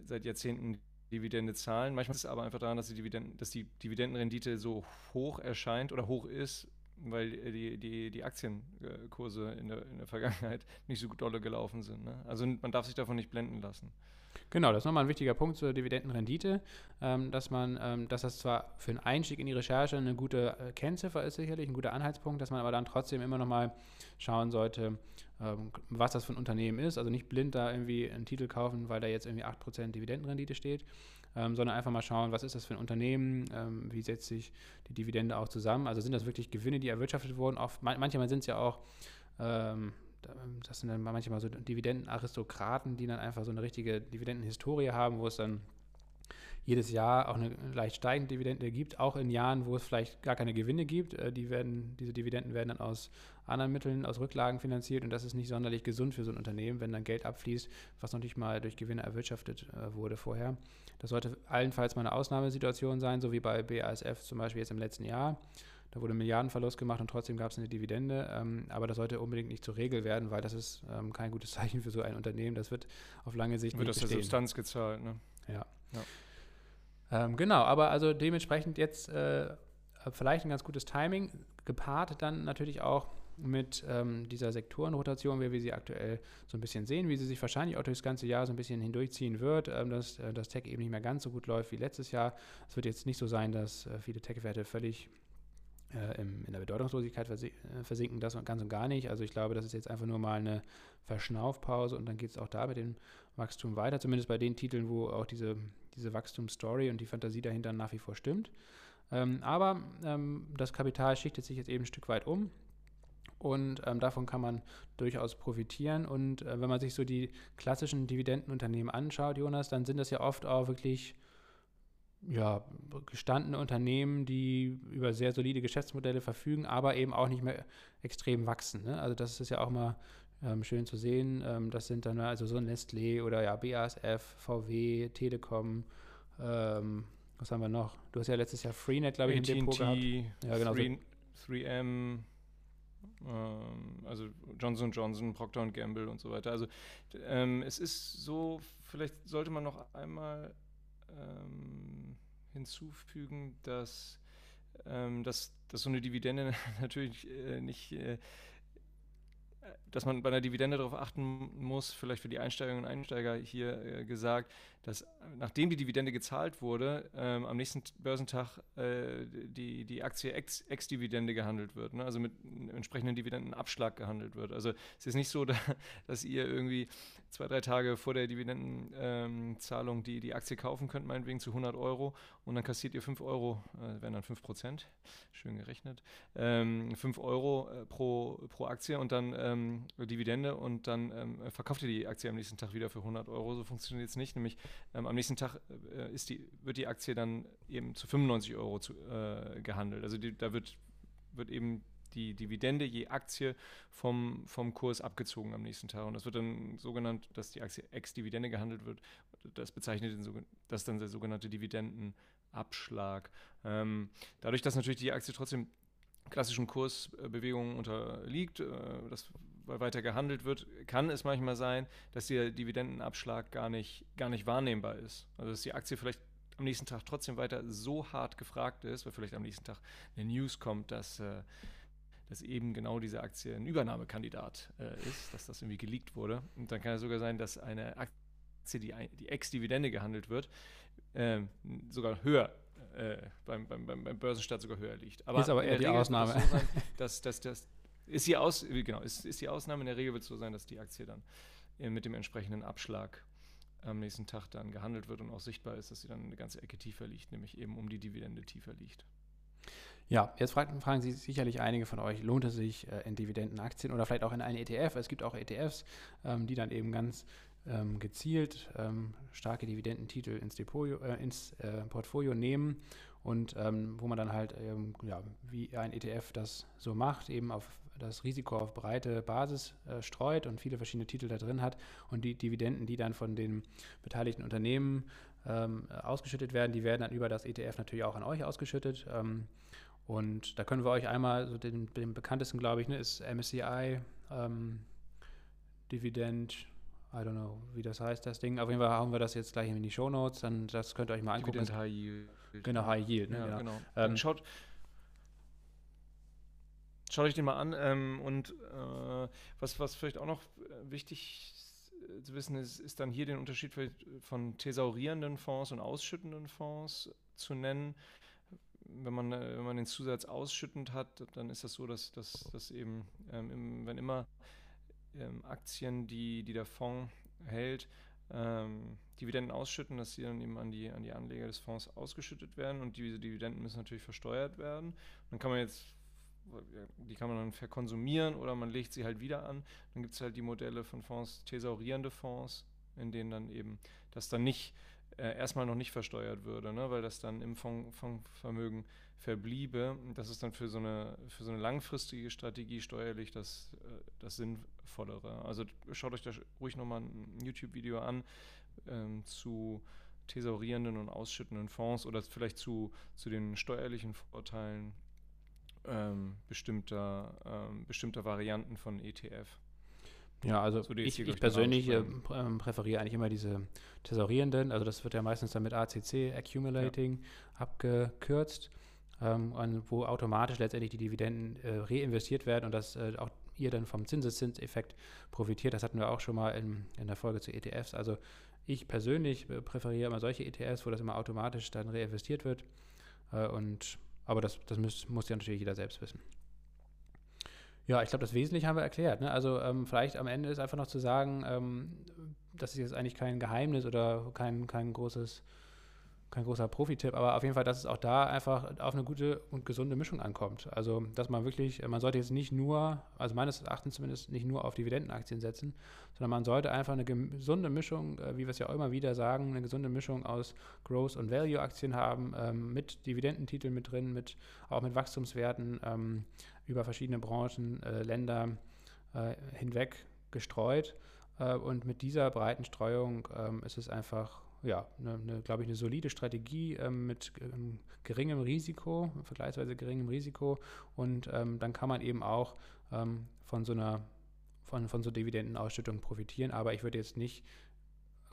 seit Jahrzehnten Dividende zahlen. Manchmal ist es aber einfach daran, dass die, Dividenden, dass die Dividendenrendite so hoch erscheint oder hoch ist, weil die, die, die Aktienkurse in der, in der Vergangenheit nicht so dolle gelaufen sind. Ne? Also man darf sich davon nicht blenden lassen. Genau, das ist nochmal ein wichtiger Punkt zur Dividendenrendite, ähm, dass man, ähm, dass das zwar für einen Einstieg in die Recherche eine gute äh, Kennziffer ist, sicherlich ein guter Anhaltspunkt, dass man aber dann trotzdem immer nochmal schauen sollte, ähm, was das für ein Unternehmen ist. Also nicht blind da irgendwie einen Titel kaufen, weil da jetzt irgendwie 8% Dividendenrendite steht, ähm, sondern einfach mal schauen, was ist das für ein Unternehmen, ähm, wie setzt sich die Dividende auch zusammen. Also sind das wirklich Gewinne, die erwirtschaftet wurden. Oft, manchmal sind es ja auch ähm, das sind dann manchmal so Dividendenaristokraten, die dann einfach so eine richtige Dividendenhistorie haben, wo es dann jedes Jahr auch eine leicht steigende Dividende gibt, auch in Jahren, wo es vielleicht gar keine Gewinne gibt. Äh, die werden, diese Dividenden werden dann aus anderen Mitteln, aus Rücklagen finanziert und das ist nicht sonderlich gesund für so ein Unternehmen, wenn dann Geld abfließt, was noch nicht mal durch Gewinne erwirtschaftet äh, wurde vorher. Das sollte allenfalls mal eine Ausnahmesituation sein, so wie bei BASF zum Beispiel jetzt im letzten Jahr. Da wurde Milliardenverlust gemacht und trotzdem gab es eine Dividende. Ähm, aber das sollte unbedingt nicht zur Regel werden, weil das ist ähm, kein gutes Zeichen für so ein Unternehmen. Das wird auf lange Sicht wird nicht aus der Substanz gezahlt. Ne? Ja. ja. Ähm, genau, aber also dementsprechend jetzt äh, vielleicht ein ganz gutes Timing, gepaart dann natürlich auch mit ähm, dieser Sektorenrotation, wie wir sie aktuell so ein bisschen sehen, wie sie sich wahrscheinlich auch durchs ganze Jahr so ein bisschen hindurchziehen wird, ähm, dass äh, das Tech eben nicht mehr ganz so gut läuft wie letztes Jahr. Es wird jetzt nicht so sein, dass äh, viele Tech-Werte völlig äh, im, in der Bedeutungslosigkeit äh, versinken, das ganz und gar nicht. Also ich glaube, das ist jetzt einfach nur mal eine Verschnaufpause und dann geht es auch da mit dem Wachstum weiter, zumindest bei den Titeln, wo auch diese, diese Wachstumsstory und die Fantasie dahinter nach wie vor stimmt. Ähm, aber ähm, das Kapital schichtet sich jetzt eben ein Stück weit um. Und ähm, davon kann man durchaus profitieren. Und äh, wenn man sich so die klassischen Dividendenunternehmen anschaut, Jonas, dann sind das ja oft auch wirklich ja, gestandene Unternehmen, die über sehr solide Geschäftsmodelle verfügen, aber eben auch nicht mehr extrem wachsen. Ne? Also das ist ja auch mal ähm, schön zu sehen. Ähm, das sind dann also so Nestlé oder ja BASF, VW, Telekom. Ähm, was haben wir noch? Du hast ja letztes Jahr Freenet, glaube ich, im Depot gehabt. Ja, genau. 3, 3M, ähm, also Johnson Johnson, Procter Gamble und so weiter. Also ähm, es ist so, vielleicht sollte man noch einmal ähm, hinzufügen, dass, ähm, dass, dass so eine Dividende natürlich äh, nicht äh, dass man bei einer Dividende darauf achten muss, vielleicht für die Einsteigerinnen und Einsteiger hier äh, gesagt, dass nachdem die Dividende gezahlt wurde, ähm, am nächsten Börsentag äh, die, die Aktie ex-Dividende ex gehandelt wird, ne? also mit entsprechenden Dividendenabschlag gehandelt wird. Also es ist nicht so, da, dass ihr irgendwie zwei, drei Tage vor der Dividendenzahlung ähm, die, die Aktie kaufen könnt, meinetwegen zu 100 Euro und dann kassiert ihr 5 Euro, äh, wären dann 5 Prozent, schön gerechnet, ähm, 5 Euro äh, pro, pro Aktie und dann ähm, Dividende und dann ähm, verkauft ihr die Aktie am nächsten Tag wieder für 100 Euro. So funktioniert es nicht, nämlich ähm, am nächsten Tag äh, ist die, wird die Aktie dann eben zu 95 Euro zu, äh, gehandelt. Also die, da wird, wird eben die Dividende je Aktie vom, vom Kurs abgezogen am nächsten Tag. Und das wird dann so genannt, dass die Aktie ex-Dividende gehandelt wird. Das bezeichnet den, das dann der sogenannte Dividendenabschlag. Ähm, dadurch, dass natürlich die Aktie trotzdem klassischen Kursbewegungen unterliegt, äh, weiter gehandelt wird, kann es manchmal sein, dass der Dividendenabschlag gar nicht, gar nicht wahrnehmbar ist. Also dass die Aktie vielleicht am nächsten Tag trotzdem weiter so hart gefragt ist, weil vielleicht am nächsten Tag eine News kommt, dass, äh, dass eben genau diese Aktie ein Übernahmekandidat äh, ist, dass das irgendwie geleakt wurde. Und dann kann es sogar sein, dass eine Aktie, die, die Ex-Dividende gehandelt wird, äh, sogar höher äh, beim, beim, beim, Börsenstart sogar höher liegt. Aber ist aber eher die Ausnahme. So sein, dass, dass, dass, ist die, Aus, genau, ist, ist die Ausnahme. In der Regel wird es so sein, dass die Aktie dann äh, mit dem entsprechenden Abschlag am nächsten Tag dann gehandelt wird und auch sichtbar ist, dass sie dann eine ganze Ecke tiefer liegt, nämlich eben um die Dividende tiefer liegt. Ja, jetzt fragen, fragen Sie sicherlich einige von euch, lohnt es sich äh, in Dividendenaktien oder vielleicht auch in einen ETF? Es gibt auch ETFs, ähm, die dann eben ganz ähm, gezielt ähm, starke Dividendentitel ins, Depot, äh, ins Portfolio nehmen und wo man dann halt, ja, wie ein ETF das so macht, eben auf das Risiko auf breite Basis äh, streut und viele verschiedene Titel da drin hat und die Dividenden, die dann von den beteiligten Unternehmen ähm, ausgeschüttet werden, die werden dann über das ETF natürlich auch an euch ausgeschüttet. Ähm, und da können wir euch einmal, so den, den bekanntesten, glaube ich, ne, ist MSCI, ähm, Dividend, I don't know, wie das heißt, das Ding. Auf jeden Fall haben wir das jetzt gleich in die Show Notes, dann das könnt ihr euch mal angucken. Dividend High Yield. Genau, High Yield. Ne? Ja, genau. genau. Ähm, schaut, schaut euch den mal an. Ähm, und äh, was, was vielleicht auch noch äh, wichtig äh, zu wissen ist, ist dann hier den Unterschied von thesaurierenden Fonds und ausschüttenden Fonds zu nennen wenn man, äh, wenn man den Zusatz ausschüttend hat, dann ist das so, dass, dass, dass eben, ähm, wenn immer ähm, Aktien, die, die der Fonds hält, ähm, Dividenden ausschütten, dass sie dann eben an die, an die Anleger des Fonds ausgeschüttet werden und diese Dividenden müssen natürlich versteuert werden. Und dann kann man jetzt, die kann man dann verkonsumieren oder man legt sie halt wieder an. Dann gibt es halt die Modelle von Fonds, thesaurierende Fonds, in denen dann eben das dann nicht äh, erstmal noch nicht versteuert würde, ne? weil das dann im Fondsvermögen verbliebe. Das ist dann für so eine, für so eine langfristige Strategie steuerlich das, äh, das Sinnvollere. Also schaut euch da ruhig nochmal ein YouTube-Video an ähm, zu thesaurierenden und ausschüttenden Fonds oder vielleicht zu, zu den steuerlichen Vorteilen ähm, bestimmter, ähm, bestimmter Varianten von ETF. Ja, also so ich, ich persönlich äh, präferiere eigentlich immer diese thesaurierenden, also das wird ja meistens dann mit ACC, Accumulating, ja. abgekürzt, ähm, wo automatisch letztendlich die Dividenden äh, reinvestiert werden und dass äh, auch ihr dann vom Zinseszinseffekt profitiert. Das hatten wir auch schon mal in, in der Folge zu ETFs. Also ich persönlich äh, präferiere immer solche ETFs, wo das immer automatisch dann reinvestiert wird. Äh, und, aber das, das muss, muss ja natürlich jeder selbst wissen. Ja, ich glaube, das Wesentliche haben wir erklärt. Ne? Also ähm, vielleicht am Ende ist einfach noch zu sagen, ähm, das ist jetzt eigentlich kein Geheimnis oder kein, kein großes kein großer Profi-Tipp, aber auf jeden Fall, dass es auch da einfach auf eine gute und gesunde Mischung ankommt. Also, dass man wirklich, man sollte jetzt nicht nur, also meines Erachtens zumindest, nicht nur auf Dividendenaktien setzen, sondern man sollte einfach eine gesunde Mischung, äh, wie wir es ja auch immer wieder sagen, eine gesunde Mischung aus Growth- und Value-Aktien haben, ähm, mit Dividendentiteln mit drin, mit, auch mit Wachstumswerten ähm, über verschiedene Branchen, äh, Länder äh, hinweg gestreut. Äh, und mit dieser breiten Streuung ähm, ist es einfach ja, eine, eine glaube ich, eine solide Strategie ähm, mit ähm, geringem Risiko, vergleichsweise geringem Risiko. Und ähm, dann kann man eben auch ähm, von so einer von, von so Dividendenausschüttungen profitieren. Aber ich würde jetzt nicht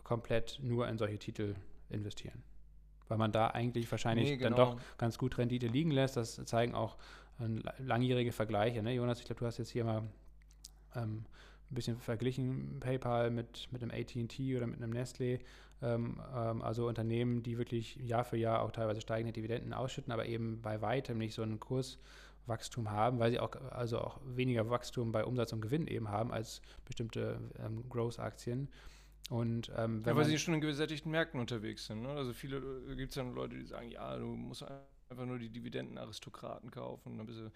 komplett nur in solche Titel investieren. Weil man da eigentlich wahrscheinlich nee, genau. dann doch ganz gut Rendite liegen lässt. Das zeigen auch äh, langjährige Vergleiche. Ne? Jonas, ich glaube, du hast jetzt hier mal ähm, ein bisschen verglichen, PayPal mit, mit einem ATT oder mit einem Nestle. Ähm, ähm, also Unternehmen, die wirklich Jahr für Jahr auch teilweise steigende Dividenden ausschütten, aber eben bei weitem nicht so einen Kurswachstum haben, weil sie auch also auch weniger Wachstum bei Umsatz und Gewinn eben haben als bestimmte ähm, Growth-Aktien. Und, ähm, ja, weil sie schon in gesättigten Märkten unterwegs sind. Ne? Also viele äh, gibt es dann Leute, die sagen, ja, du musst einfach nur die Dividendenaristokraten kaufen dann bist du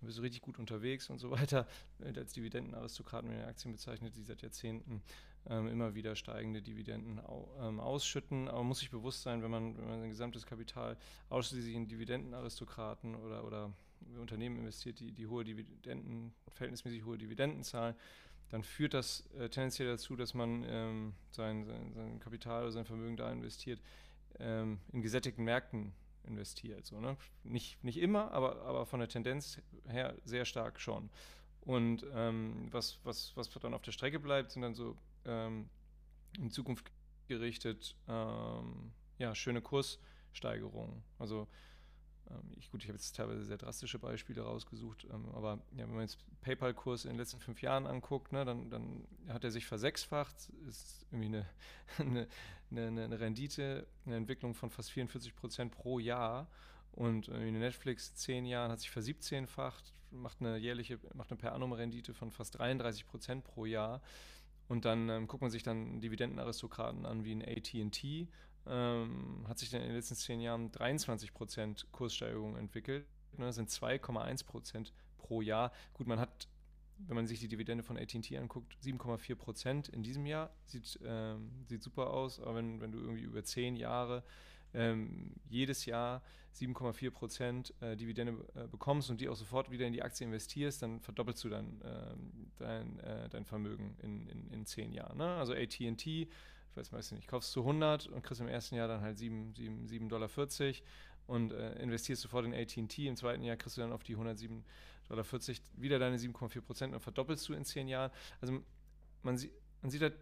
dann bist du richtig gut unterwegs und so weiter. Äh, als Dividendenaristokraten mit den Aktien bezeichnet, die seit Jahrzehnten ähm, immer wieder steigende Dividenden au, ähm, ausschütten. Aber man muss sich bewusst sein, wenn man, wenn man sein gesamtes Kapital ausschließlich in Dividendenaristokraten oder, oder Unternehmen investiert, die, die hohe Dividenden, verhältnismäßig hohe Dividenden zahlen, dann führt das äh, tendenziell dazu, dass man ähm, sein, sein, sein, Kapital oder sein Vermögen da investiert, ähm, in gesättigten Märkten investiert. So, ne? nicht, nicht immer, aber, aber von der Tendenz her sehr stark schon. Und ähm, was, was, was dann auf der Strecke bleibt, sind dann so ähm, in Zukunft gerichtet ähm, ja, schöne Kurssteigerungen. Also ich, gut, ich habe jetzt teilweise sehr drastische Beispiele rausgesucht, ähm, aber ja, wenn man jetzt PayPal-Kurs in den letzten fünf Jahren anguckt, ne, dann, dann hat er sich versechsfacht, ist irgendwie eine, eine, eine, eine Rendite, eine Entwicklung von fast 44 Prozent pro Jahr. Und Netflix zehn Jahren hat sich versiebzehnfacht, macht eine jährliche, macht eine per annum Rendite von fast 33 Prozent pro Jahr. Und dann ähm, guckt man sich dann Dividendenaristokraten an wie ein AT&T, ähm, hat sich in den letzten zehn Jahren 23 Prozent Kurssteigerung entwickelt. ne, sind 2,1 Prozent pro Jahr. Gut, man hat, wenn man sich die Dividende von AT&T anguckt, 7,4 Prozent in diesem Jahr. Sieht, ähm, sieht super aus, aber wenn, wenn du irgendwie über zehn Jahre ähm, jedes Jahr 7,4 Prozent äh, Dividende äh, bekommst und die auch sofort wieder in die Aktie investierst, dann verdoppelst du dann ähm, dein, äh, dein Vermögen in, in, in zehn Jahren. Ne? Also AT&T, ich weiß weiß nicht, kaufst du 100 und kriegst im ersten Jahr dann halt 7,40 Dollar und äh, investierst sofort in AT&T. Im zweiten Jahr kriegst du dann auf die 107,40 Dollar wieder deine 7,4 Prozent und verdoppelst du in zehn Jahren. Also man, sie, man sieht halt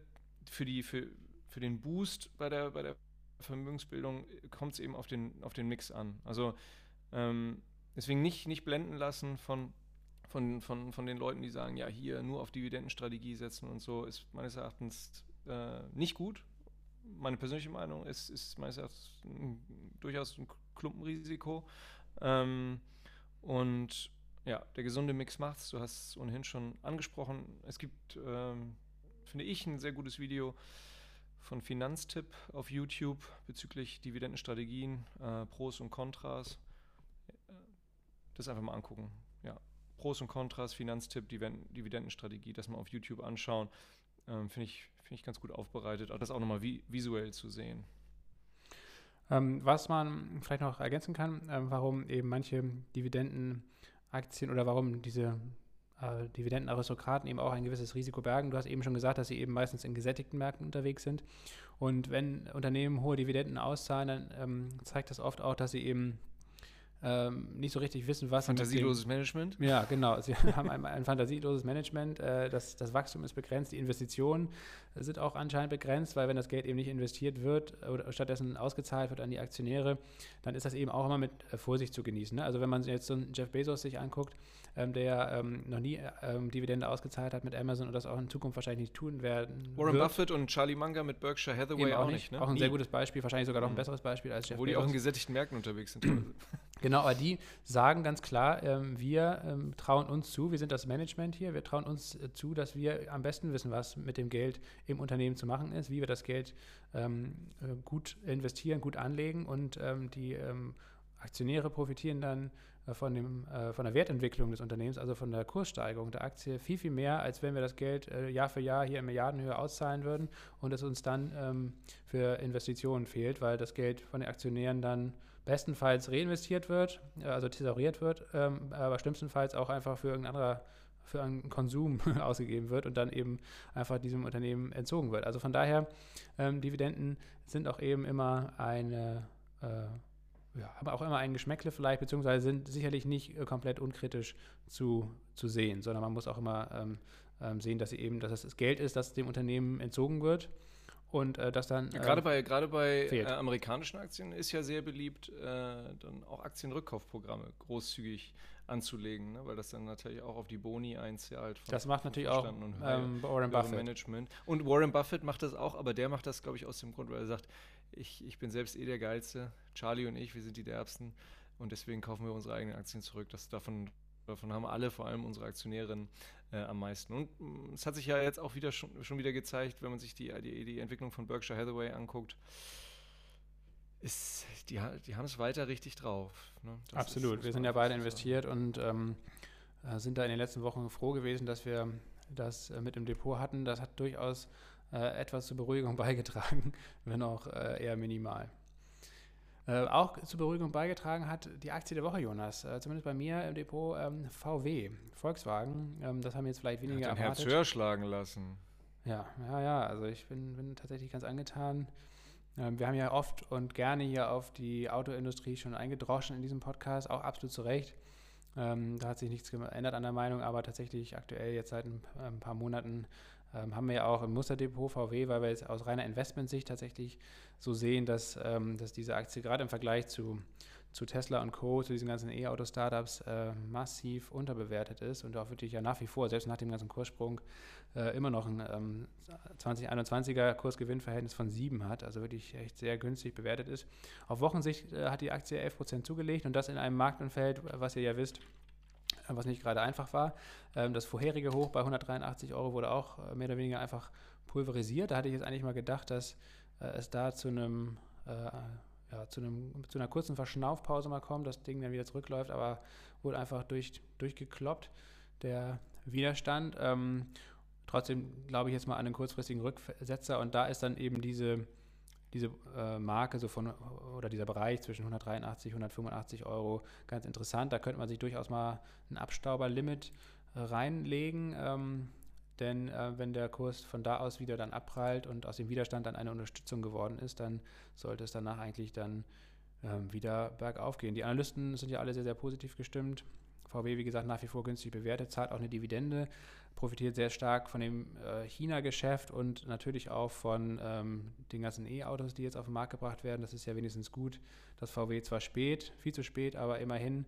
für, die, für, für den Boost bei der, bei der Vermögensbildung kommt es eben auf den, auf den Mix an. Also ähm, deswegen nicht, nicht blenden lassen von, von, von, von den Leuten, die sagen, ja, hier nur auf Dividendenstrategie setzen und so, ist meines Erachtens äh, nicht gut. Meine persönliche Meinung ist, ist meines Erachtens ein, durchaus ein Klumpenrisiko. Ähm, und ja, der gesunde Mix macht's. Du hast es ohnehin schon angesprochen. Es gibt, ähm, finde ich, ein sehr gutes Video von Finanztipp auf YouTube bezüglich Dividendenstrategien, äh, Pros und Kontras. Das einfach mal angucken. Ja. Pros und Kontras, Finanztipp, Dividendenstrategie, das mal auf YouTube anschauen. Ähm, Finde ich, find ich ganz gut aufbereitet, auch das auch nochmal vi visuell zu sehen. Ähm, was man vielleicht noch ergänzen kann, äh, warum eben manche Dividendenaktien oder warum diese äh, Dividendenaristokraten eben auch ein gewisses Risiko bergen. Du hast eben schon gesagt, dass sie eben meistens in gesättigten Märkten unterwegs sind. Und wenn Unternehmen hohe Dividenden auszahlen, dann ähm, zeigt das oft auch, dass sie eben ähm, nicht so richtig wissen, was. Fantasieloses Management? Ja, genau. Sie haben ein, ein fantasieloses Management. Äh, das, das Wachstum ist begrenzt, die Investitionen sind auch anscheinend begrenzt, weil wenn das Geld eben nicht investiert wird oder stattdessen ausgezahlt wird an die Aktionäre, dann ist das eben auch immer mit äh, Vorsicht zu genießen. Ne? Also wenn man jetzt so einen Jeff Bezos sich anguckt, ähm, der ähm, noch nie ähm, Dividende ausgezahlt hat mit Amazon und das auch in Zukunft wahrscheinlich nicht tun werden. Warren wird. Buffett und Charlie Munger mit Berkshire Hathaway auch, auch, nicht. Ne? Auch ein nie. sehr gutes Beispiel, wahrscheinlich sogar noch ein mhm. besseres Beispiel als Jeff Wo Bezos. Wo die auch in gesättigten Märkten unterwegs sind. Genau, aber die sagen ganz klar, ähm, wir ähm, trauen uns zu, wir sind das Management hier, wir trauen uns äh, zu, dass wir am besten wissen, was mit dem Geld im Unternehmen zu machen ist, wie wir das Geld ähm, äh, gut investieren, gut anlegen und ähm, die ähm, Aktionäre profitieren dann äh, von, dem, äh, von der Wertentwicklung des Unternehmens, also von der Kurssteigerung der Aktie, viel, viel mehr, als wenn wir das Geld äh, Jahr für Jahr hier in Milliardenhöhe auszahlen würden und es uns dann ähm, für Investitionen fehlt, weil das Geld von den Aktionären dann bestenfalls reinvestiert wird, also thesauriert wird, ähm, aber schlimmstenfalls auch einfach für irgendein anderer für einen Konsum ausgegeben wird und dann eben einfach diesem Unternehmen entzogen wird. Also von daher, ähm, Dividenden sind auch eben immer eine äh, ja, haben auch immer ein Geschmäckle vielleicht, beziehungsweise sind sicherlich nicht äh, komplett unkritisch zu, zu sehen, sondern man muss auch immer ähm, ähm, sehen, dass sie eben, dass es das Geld ist, das dem Unternehmen entzogen wird und äh, das dann. Ja, gerade äh, bei, gerade bei äh, amerikanischen Aktien ist ja sehr beliebt, äh, dann auch Aktienrückkaufprogramme großzügig anzulegen, ne? weil das dann natürlich auch auf die Boni einzahlt. Von, das macht natürlich auch und ähm, Warren Buffett. Management. Und Warren Buffett macht das auch, aber der macht das, glaube ich, aus dem Grund, weil er sagt, ich, ich bin selbst eh der Geilste. Charlie und ich, wir sind die Derbsten. Und deswegen kaufen wir unsere eigenen Aktien zurück. Das, davon, davon haben alle, vor allem unsere Aktionärinnen, äh, am meisten. Und mm, es hat sich ja jetzt auch wieder schon, schon wieder gezeigt, wenn man sich die, die, die Entwicklung von Berkshire Hathaway anguckt. Ist, die, die haben es weiter richtig drauf. Ne? Absolut. Ist, wir sind ja beide investiert und ähm, äh, sind da in den letzten Wochen froh gewesen, dass wir das äh, mit im Depot hatten. Das hat durchaus äh, etwas zur Beruhigung beigetragen, wenn auch äh, eher minimal. Äh, auch zur Beruhigung beigetragen hat die Aktie der Woche, Jonas. Äh, zumindest bei mir im Depot ähm, VW, Volkswagen. Ähm, das haben jetzt vielleicht weniger hat erwartet. Herz höher schlagen lassen. Ja, ja, ja. Also ich bin, bin tatsächlich ganz angetan. Ähm, wir haben ja oft und gerne hier auf die Autoindustrie schon eingedroschen in diesem Podcast, auch absolut zu Recht. Ähm, da hat sich nichts geändert an der Meinung, aber tatsächlich aktuell jetzt seit ein, ein paar Monaten ähm, haben wir ja auch im Musterdepot VW, weil wir jetzt aus reiner Investmentsicht tatsächlich so sehen, dass, ähm, dass diese Aktie gerade im Vergleich zu, zu Tesla und Co., zu diesen ganzen E-Auto-Startups äh, massiv unterbewertet ist und auch wirklich ja nach wie vor, selbst nach dem ganzen Kurssprung, äh, immer noch ein ähm, 2021er Kursgewinnverhältnis von 7 hat, also wirklich echt sehr günstig bewertet ist. Auf Wochensicht äh, hat die Aktie 11% zugelegt und das in einem Marktumfeld, was ihr ja wisst, was nicht gerade einfach war. Ähm, das vorherige Hoch bei 183 Euro wurde auch äh, mehr oder weniger einfach pulverisiert. Da hatte ich jetzt eigentlich mal gedacht, dass äh, es da zu einem äh, ja, zu, einem, zu einer kurzen Verschnaufpause mal kommt, das Ding dann wieder zurückläuft, aber wurde einfach durch, durchgekloppt, der Widerstand. Ähm, trotzdem glaube ich jetzt mal an den kurzfristigen Rücksetzer und da ist dann eben diese, diese äh, Marke so von oder dieser Bereich zwischen 183 185 Euro ganz interessant. Da könnte man sich durchaus mal ein Abstauberlimit äh, reinlegen. Ähm, denn äh, wenn der Kurs von da aus wieder dann abprallt und aus dem Widerstand dann eine Unterstützung geworden ist, dann sollte es danach eigentlich dann ähm, wieder bergauf gehen. Die Analysten sind ja alle sehr, sehr positiv gestimmt. VW, wie gesagt, nach wie vor günstig bewertet, zahlt auch eine Dividende, profitiert sehr stark von dem äh, China-Geschäft und natürlich auch von ähm, den ganzen E-Autos, die jetzt auf den Markt gebracht werden. Das ist ja wenigstens gut, dass VW zwar spät, viel zu spät, aber immerhin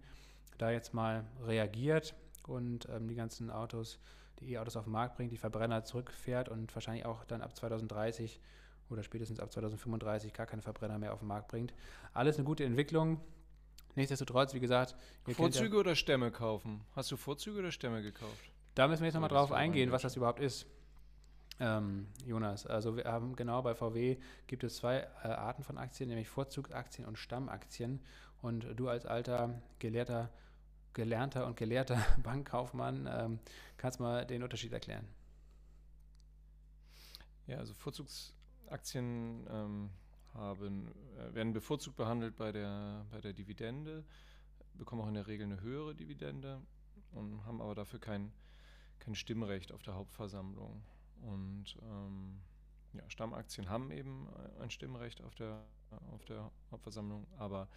da jetzt mal reagiert und ähm, die ganzen Autos die E-Autos auf den Markt bringt, die Verbrenner zurückfährt und wahrscheinlich auch dann ab 2030 oder spätestens ab 2035 gar keine Verbrenner mehr auf den Markt bringt. Alles eine gute Entwicklung. Nichtsdestotrotz, wie gesagt. Vorzüge ja, oder Stämme kaufen? Hast du Vorzüge oder Stämme gekauft? Da müssen wir jetzt nochmal drauf eingehen, was das überhaupt ist. Ähm, Jonas, also wir haben genau bei VW gibt es zwei äh, Arten von Aktien, nämlich Vorzugsaktien und Stammaktien. Und du als alter Gelehrter gelernter und gelehrter Bankkaufmann. Ähm, kannst mal den Unterschied erklären? Ja, also Vorzugsaktien ähm, haben, äh, werden bevorzugt behandelt bei der, bei der Dividende, bekommen auch in der Regel eine höhere Dividende und haben aber dafür kein, kein Stimmrecht auf der Hauptversammlung. Und ähm, ja, Stammaktien haben eben ein Stimmrecht auf der, auf der Hauptversammlung, aber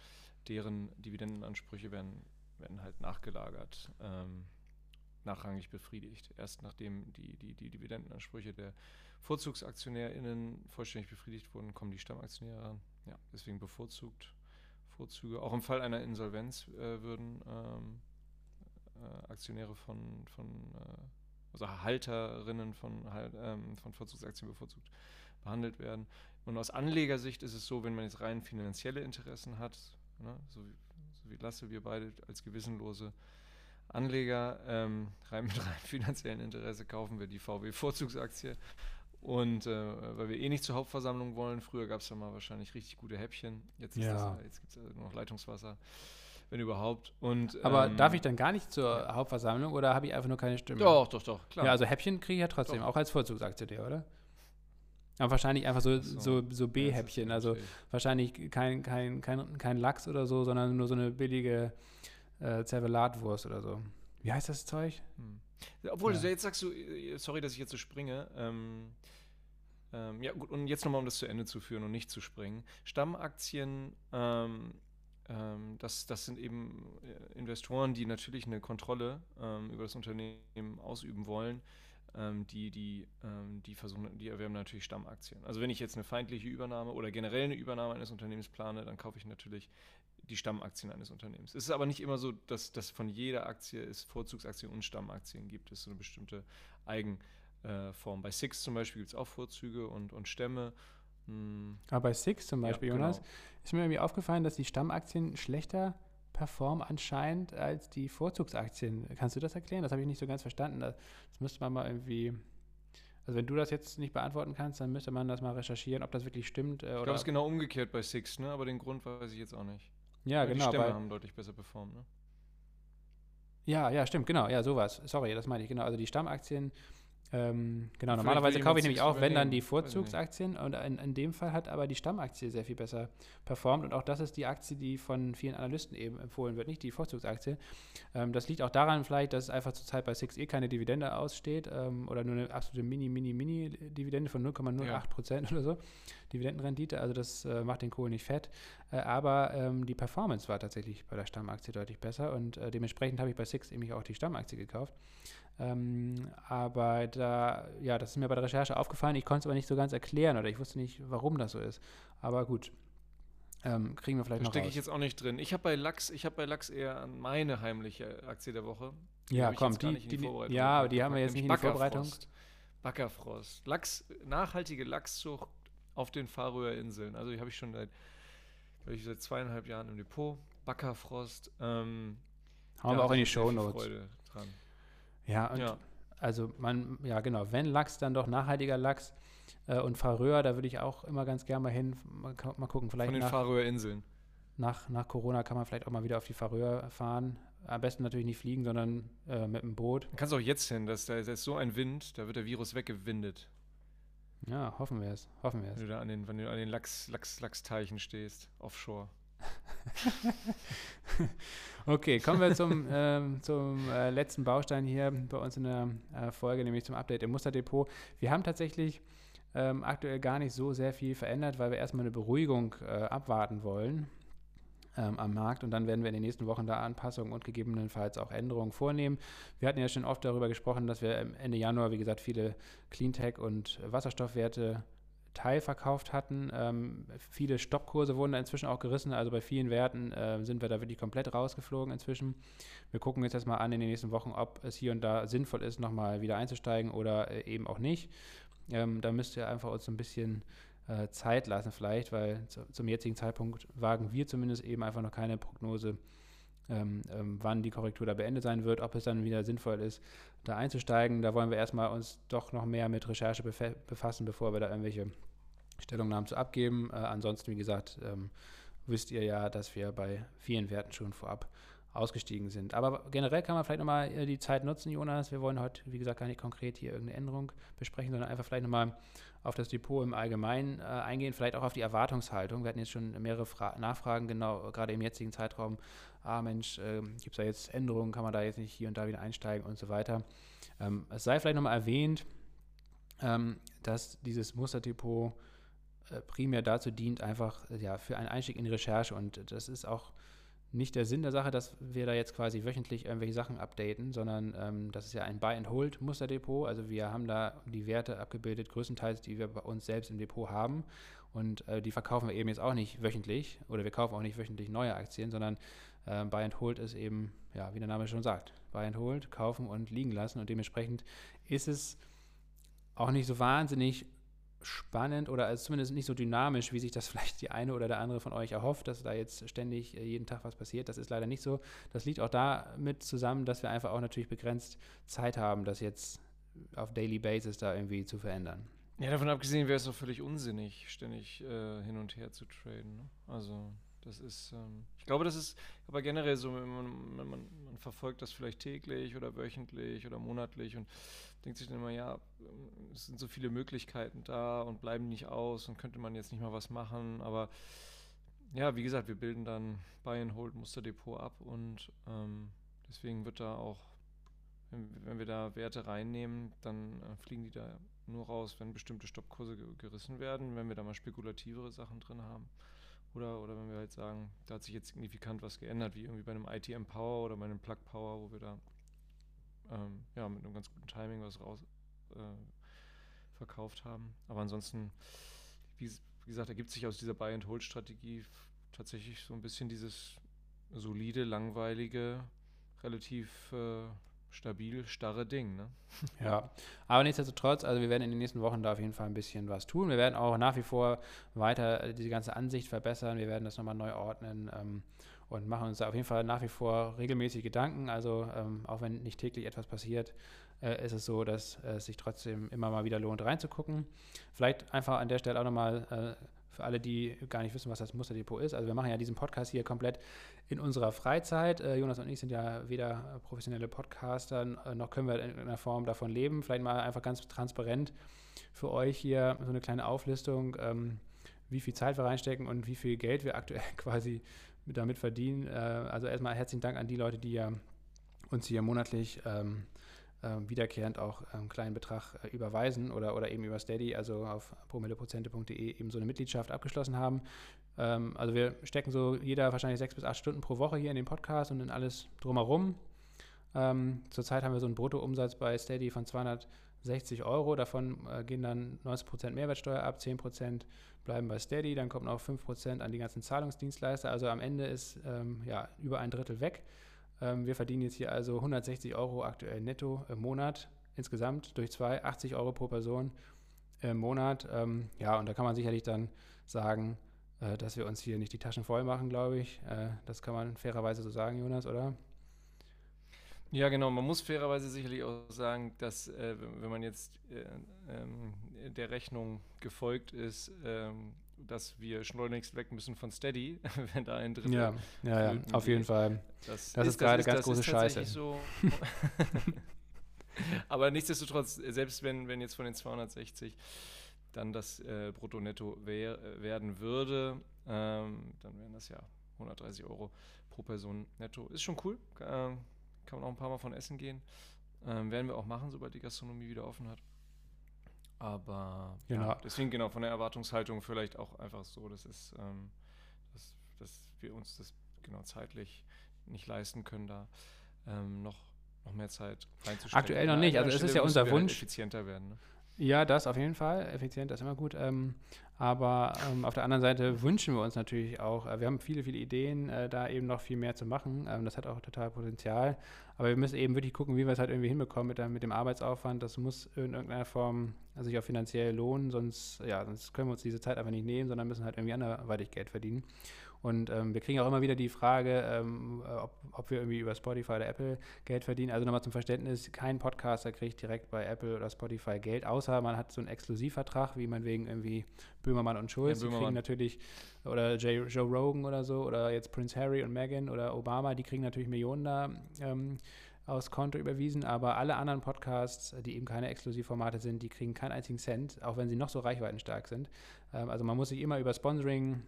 deren Dividendenansprüche werden werden halt nachgelagert, ähm, nachrangig befriedigt. Erst nachdem die, die, die Dividendenansprüche der VorzugsaktionärInnen vollständig befriedigt wurden, kommen die Stammaktionäre ran. Ja, deswegen bevorzugt Vorzüge. Auch im Fall einer Insolvenz äh, würden ähm, äh, Aktionäre von, von äh, also Halterinnen von, ähm, von Vorzugsaktien bevorzugt behandelt werden. Und aus Anlegersicht ist es so, wenn man jetzt rein finanzielle Interessen hat, ne, so wie wie Lasse, wir beide als gewissenlose Anleger ähm, rein mit rein finanziellen Interesse kaufen wir die VW-Vorzugsaktie. Und äh, weil wir eh nicht zur Hauptversammlung wollen, früher gab es ja mal wahrscheinlich richtig gute Häppchen. Jetzt, ja. jetzt gibt es also noch Leitungswasser, wenn überhaupt. Und, Aber ähm, darf ich dann gar nicht zur ja. Hauptversammlung oder habe ich einfach nur keine Stimme? Doch, doch, doch, klar. Ja, also Häppchen kriege ich ja trotzdem, doch. auch als Vorzugsaktionär, oder? Aber wahrscheinlich einfach so, so. so, so B-Häppchen. Also wahrscheinlich kein, kein, kein, kein Lachs oder so, sondern nur so eine billige äh, Zervelatwurst oder so. Wie heißt das Zeug? Hm. Obwohl, ja. jetzt sagst du, äh, sorry, dass ich jetzt so springe. Ähm, ähm, ja, gut, und jetzt nochmal, um das zu Ende zu führen und nicht zu springen. Stammaktien, ähm, ähm das, das sind eben äh, Investoren, die natürlich eine Kontrolle ähm, über das Unternehmen ausüben wollen ähm, die, die, ähm, die versuchen, die erwerben natürlich Stammaktien. Also wenn ich jetzt eine feindliche Übernahme oder generell eine Übernahme eines Unternehmens plane, dann kaufe ich natürlich die Stammaktien eines Unternehmens. Es ist aber nicht immer so, dass, dass von jeder Aktie es Vorzugsaktien und Stammaktien gibt. Es ist so eine bestimmte Eigenform. Bei Six zum Beispiel gibt es auch Vorzüge und, und Stämme. Hm. Aber bei Six zum Beispiel, ja, genau. Jonas, ist mir irgendwie aufgefallen, dass die Stammaktien schlechter performen anscheinend als die Vorzugsaktien. Kannst du das erklären? Das habe ich nicht so ganz verstanden. Das, das müsste man mal irgendwie. Also wenn du das jetzt nicht beantworten kannst, dann müsste man das mal recherchieren, ob das wirklich stimmt. Äh, ich glaube, es ist genau umgekehrt bei Six, ne? aber den Grund weiß ich jetzt auch nicht. Ja, Weil genau. Die Stämme haben deutlich besser performt, ne? Ja, ja, stimmt, genau. Ja, sowas. Sorry, das meine ich, genau. Also die Stammaktien ähm, genau, normalerweise kaufe ich nämlich auch, wenn dann die Vorzugsaktien und in, in, dem Fall hat aber die Stammaktie sehr viel besser performt und auch das ist die Aktie, die von vielen Analysten eben empfohlen wird, nicht die Vorzugsaktie. Ähm, das liegt auch daran vielleicht, dass es einfach zurzeit bei 6E keine Dividende aussteht ähm, oder nur eine absolute Mini, Mini, Mini-Dividende von 0,08 ja. Prozent oder so. Dividendenrendite, also das äh, macht den Kohl nicht fett. Äh, aber ähm, die Performance war tatsächlich bei der Stammaktie deutlich besser und äh, dementsprechend habe ich bei Six eben auch die Stammaktie gekauft. Ähm, aber da, ja, das ist mir bei der Recherche aufgefallen. Ich konnte es aber nicht so ganz erklären oder ich wusste nicht, warum das so ist. Aber gut, ähm, kriegen wir vielleicht da noch. stecke ich jetzt auch nicht drin. Ich habe bei Lachs, ich habe bei Lachs eher an meine heimliche Aktie der Woche. Die ja, komm, die, die, die ja, aber die haben wir jetzt nicht in die Vorbereitung. Backerfrost. Lachs, nachhaltige Lachszucht auf den Färöerinseln. Also die habe ich schon seit, ich, seit zweieinhalb Jahren im Depot. Backerfrost. Ähm, Haben wir auch in die Show Notes. Freude dran. Ja, und ja. also man, ja genau, wenn Lachs, dann doch nachhaltiger Lachs. Äh, und Faröer, da würde ich auch immer ganz gerne mal hin. Mal, mal gucken, vielleicht. Von den Faröer-Inseln. Nach, nach Corona kann man vielleicht auch mal wieder auf die Faröer fahren. Am besten natürlich nicht fliegen, sondern äh, mit dem Boot. Du kannst auch jetzt hin, das, da ist so ein Wind, da wird der Virus weggewindet. Ja, hoffen wir es. Hoffen wir es. Wenn du da an den, wenn du an den Lachs, Lachs, Lachsteichen stehst, offshore. okay, kommen wir zum, ähm, zum äh, letzten Baustein hier bei uns in der äh, Folge, nämlich zum Update im Musterdepot. Wir haben tatsächlich ähm, aktuell gar nicht so sehr viel verändert, weil wir erstmal eine Beruhigung äh, abwarten wollen ähm, am Markt und dann werden wir in den nächsten Wochen da Anpassungen und gegebenenfalls auch Änderungen vornehmen. Wir hatten ja schon oft darüber gesprochen, dass wir Ende Januar, wie gesagt, viele Cleantech und Wasserstoffwerte teilverkauft hatten. Ähm, viele Stoppkurse wurden da inzwischen auch gerissen, also bei vielen Werten äh, sind wir da wirklich komplett rausgeflogen inzwischen. Wir gucken jetzt erstmal an in den nächsten Wochen, ob es hier und da sinnvoll ist, nochmal wieder einzusteigen oder äh, eben auch nicht. Ähm, da müsst ihr einfach uns ein bisschen äh, Zeit lassen vielleicht, weil zu, zum jetzigen Zeitpunkt wagen wir zumindest eben einfach noch keine Prognose, ähm, ähm, wann die Korrektur da beendet sein wird, ob es dann wieder sinnvoll ist, da einzusteigen. Da wollen wir erstmal uns doch noch mehr mit Recherche befassen, bevor wir da irgendwelche Stellungnahmen zu abgeben. Äh, ansonsten, wie gesagt, ähm, wisst ihr ja, dass wir bei vielen Werten schon vorab ausgestiegen sind. Aber generell kann man vielleicht nochmal äh, die Zeit nutzen, Jonas. Wir wollen heute, wie gesagt, gar nicht konkret hier irgendeine Änderung besprechen, sondern einfach vielleicht nochmal auf das Depot im Allgemeinen äh, eingehen, vielleicht auch auf die Erwartungshaltung. Wir hatten jetzt schon mehrere Fra Nachfragen, genau, gerade im jetzigen Zeitraum. Ah, Mensch, äh, gibt es da jetzt Änderungen? Kann man da jetzt nicht hier und da wieder einsteigen und so weiter? Ähm, es sei vielleicht nochmal erwähnt, ähm, dass dieses Musterdepot äh, primär dazu dient, einfach ja, für einen Einstieg in die Recherche. Und das ist auch nicht der Sinn der Sache, dass wir da jetzt quasi wöchentlich irgendwelche Sachen updaten, sondern ähm, das ist ja ein Buy-and-Hold-Musterdepot. Also wir haben da die Werte abgebildet, größtenteils, die wir bei uns selbst im Depot haben. Und äh, die verkaufen wir eben jetzt auch nicht wöchentlich oder wir kaufen auch nicht wöchentlich neue Aktien, sondern äh, Buy-and-Hold ist eben, ja, wie der Name schon sagt, Buy-and-Hold, kaufen und liegen lassen. Und dementsprechend ist es auch nicht so wahnsinnig spannend oder also zumindest nicht so dynamisch, wie sich das vielleicht die eine oder der andere von euch erhofft, dass da jetzt ständig äh, jeden Tag was passiert. Das ist leider nicht so. Das liegt auch damit zusammen, dass wir einfach auch natürlich begrenzt Zeit haben, das jetzt auf Daily Basis da irgendwie zu verändern. Ja, davon abgesehen wäre es doch völlig unsinnig, ständig äh, hin und her zu traden. Ne? Also das ist, ähm, ich glaube, das ist aber generell so, man, man, man, man, verfolgt das vielleicht täglich oder wöchentlich oder monatlich und denkt sich dann immer, ja, es sind so viele Möglichkeiten da und bleiben nicht aus und könnte man jetzt nicht mal was machen. Aber ja, wie gesagt, wir bilden dann Buy and Hold Musterdepot ab und ähm, deswegen wird da auch, wenn, wenn, wir da Werte reinnehmen, dann äh, fliegen die da nur raus, wenn bestimmte Stoppkurse gerissen werden, wenn wir da mal spekulativere Sachen drin haben. Oder, oder wenn wir halt sagen, da hat sich jetzt signifikant was geändert, wie irgendwie bei einem ITM Power oder bei einem Plug Power, wo wir da ähm, ja, mit einem ganz guten Timing was raus äh, verkauft haben. Aber ansonsten, wie, wie gesagt, ergibt sich aus dieser Buy-and-Hold-Strategie tatsächlich so ein bisschen dieses solide, langweilige, relativ äh, stabil, starre Ding. Ne? Ja, aber nichtsdestotrotz, also wir werden in den nächsten Wochen da auf jeden Fall ein bisschen was tun. Wir werden auch nach wie vor weiter diese ganze Ansicht verbessern. Wir werden das nochmal neu ordnen. Ähm, und machen uns da auf jeden Fall nach wie vor regelmäßig Gedanken. Also ähm, auch wenn nicht täglich etwas passiert, äh, ist es so, dass es sich trotzdem immer mal wieder lohnt, reinzugucken. Vielleicht einfach an der Stelle auch nochmal äh, für alle, die gar nicht wissen, was das Musterdepot ist. Also wir machen ja diesen Podcast hier komplett in unserer Freizeit. Äh, Jonas und ich sind ja weder professionelle Podcaster, äh, noch können wir in irgendeiner Form davon leben. Vielleicht mal einfach ganz transparent für euch hier so eine kleine Auflistung, ähm, wie viel Zeit wir reinstecken und wie viel Geld wir aktuell quasi damit verdienen. Äh, also erstmal herzlichen Dank an die Leute, die ja uns hier monatlich ähm, äh, wiederkehrend auch einen kleinen Betrag äh, überweisen oder, oder eben über Steady, also auf promilleprozente.de eben so eine Mitgliedschaft abgeschlossen haben. Ähm, also wir stecken so jeder wahrscheinlich sechs bis acht Stunden pro Woche hier in den Podcast und in alles drumherum. Ähm, zurzeit haben wir so einen Bruttoumsatz bei Steady von 260 Euro. Davon äh, gehen dann 90% Mehrwertsteuer ab, 10% bleiben bei Steady, dann kommt noch 5% an die ganzen Zahlungsdienstleister. Also am Ende ist ähm, ja, über ein Drittel weg. Ähm, wir verdienen jetzt hier also 160 Euro aktuell netto im Monat insgesamt durch zwei, 80 Euro pro Person im Monat. Ähm, ja, und da kann man sicherlich dann sagen, äh, dass wir uns hier nicht die Taschen voll machen, glaube ich. Äh, das kann man fairerweise so sagen, Jonas, oder? Ja, genau. Man muss fairerweise sicherlich auch sagen, dass äh, wenn man jetzt äh, ähm, der Rechnung gefolgt ist, ähm, dass wir schleunigst weg müssen von Steady, wenn da ein Drittel. Ja, ja, ja auf jeden Fall. Das, das ist, ist gerade ganz das große Scheiße. So. Aber nichtsdestotrotz, selbst wenn, wenn jetzt von den 260 dann das äh, Brutto-Netto wär, äh, werden würde, ähm, dann wären das ja 130 Euro pro Person netto. Ist schon cool. Ähm, kann man auch ein paar Mal von essen gehen. Ähm, werden wir auch machen, sobald die Gastronomie wieder offen hat. Aber genau. ja, deswegen genau von der Erwartungshaltung vielleicht auch einfach so, dass, es, ähm, dass, dass wir uns das genau zeitlich nicht leisten können, da ähm, noch, noch mehr Zeit reinzustecken. Aktuell noch nicht, also es ist ja unser halt Wunsch. effizienter werden. Ne? Ja, das auf jeden Fall. Effizient ist immer gut. Ähm, aber ähm, auf der anderen Seite wünschen wir uns natürlich auch, äh, wir haben viele, viele Ideen, äh, da eben noch viel mehr zu machen. Ähm, das hat auch total Potenzial. Aber wir müssen eben wirklich gucken, wie wir es halt irgendwie hinbekommen mit, der, mit dem Arbeitsaufwand. Das muss in irgendeiner Form sich auch finanziell lohnen, sonst, ja, sonst können wir uns diese Zeit einfach nicht nehmen, sondern müssen halt irgendwie anderweitig Geld verdienen. Und ähm, wir kriegen auch immer wieder die Frage, ähm, ob, ob, wir irgendwie über Spotify oder Apple Geld verdienen. Also nochmal zum Verständnis, kein Podcaster kriegt direkt bei Apple oder Spotify Geld, außer man hat so einen Exklusivvertrag, wie man wegen irgendwie Böhmermann und Schulz. Ja, die kriegen natürlich, oder Jay, Joe Rogan oder so, oder jetzt Prince Harry und Meghan oder Obama, die kriegen natürlich Millionen da. Ähm, aus Konto überwiesen, aber alle anderen Podcasts, die eben keine Exklusivformate sind, die kriegen keinen einzigen Cent, auch wenn sie noch so reichweitenstark sind. Ähm, also man muss sich immer über Sponsoring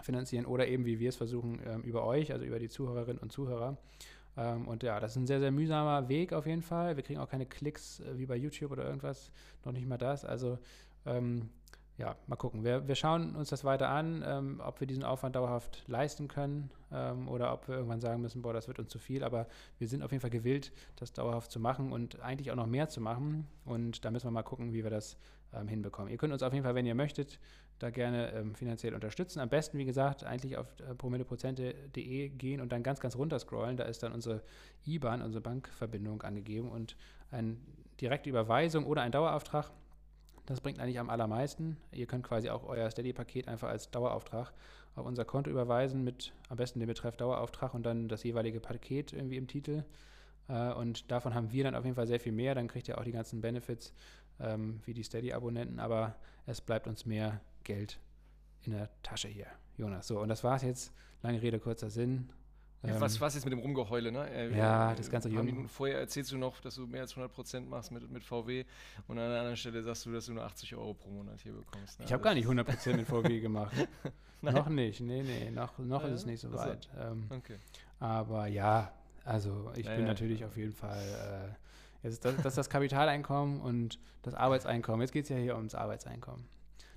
finanzieren oder eben, wie wir es versuchen, ähm, über euch, also über die Zuhörerinnen und Zuhörer. Ähm, und ja, das ist ein sehr, sehr mühsamer Weg auf jeden Fall. Wir kriegen auch keine Klicks äh, wie bei YouTube oder irgendwas, noch nicht mal das. Also ähm, ja, mal gucken. Wir, wir schauen uns das weiter an, ähm, ob wir diesen Aufwand dauerhaft leisten können ähm, oder ob wir irgendwann sagen müssen, boah, das wird uns zu viel. Aber wir sind auf jeden Fall gewillt, das dauerhaft zu machen und eigentlich auch noch mehr zu machen. Und da müssen wir mal gucken, wie wir das ähm, hinbekommen. Ihr könnt uns auf jeden Fall, wenn ihr möchtet, da gerne ähm, finanziell unterstützen. Am besten, wie gesagt, eigentlich auf äh, promilleprozente.de gehen und dann ganz, ganz runter scrollen. Da ist dann unsere IBAN, unsere Bankverbindung angegeben und eine direkte Überweisung oder ein Dauerauftrag das bringt eigentlich am allermeisten. Ihr könnt quasi auch euer Steady-Paket einfach als Dauerauftrag auf unser Konto überweisen mit am besten dem Betreff Dauerauftrag und dann das jeweilige Paket irgendwie im Titel. Äh, und davon haben wir dann auf jeden Fall sehr viel mehr. Dann kriegt ihr auch die ganzen Benefits ähm, wie die Steady-Abonnenten, aber es bleibt uns mehr Geld in der Tasche hier. Jonas, so, und das war es jetzt. Lange Rede, kurzer Sinn. Ähm, was, was ist mit dem Rumgeheule, ne? Äh, ja, das ganze Jung. Minuten vorher erzählst du noch, dass du mehr als 100% machst mit, mit VW und an einer anderen Stelle sagst du, dass du nur 80 Euro pro Monat hier bekommst. Ne? Ich habe gar nicht 100% mit VW gemacht. noch nicht, nee, nee, noch, noch ja, ist es nicht so weit. Ähm, okay. Aber ja, also ich ja, bin natürlich auf jeden Fall, äh, jetzt das, das ist das Kapitaleinkommen und das Arbeitseinkommen. Jetzt geht es ja hier ums Arbeitseinkommen.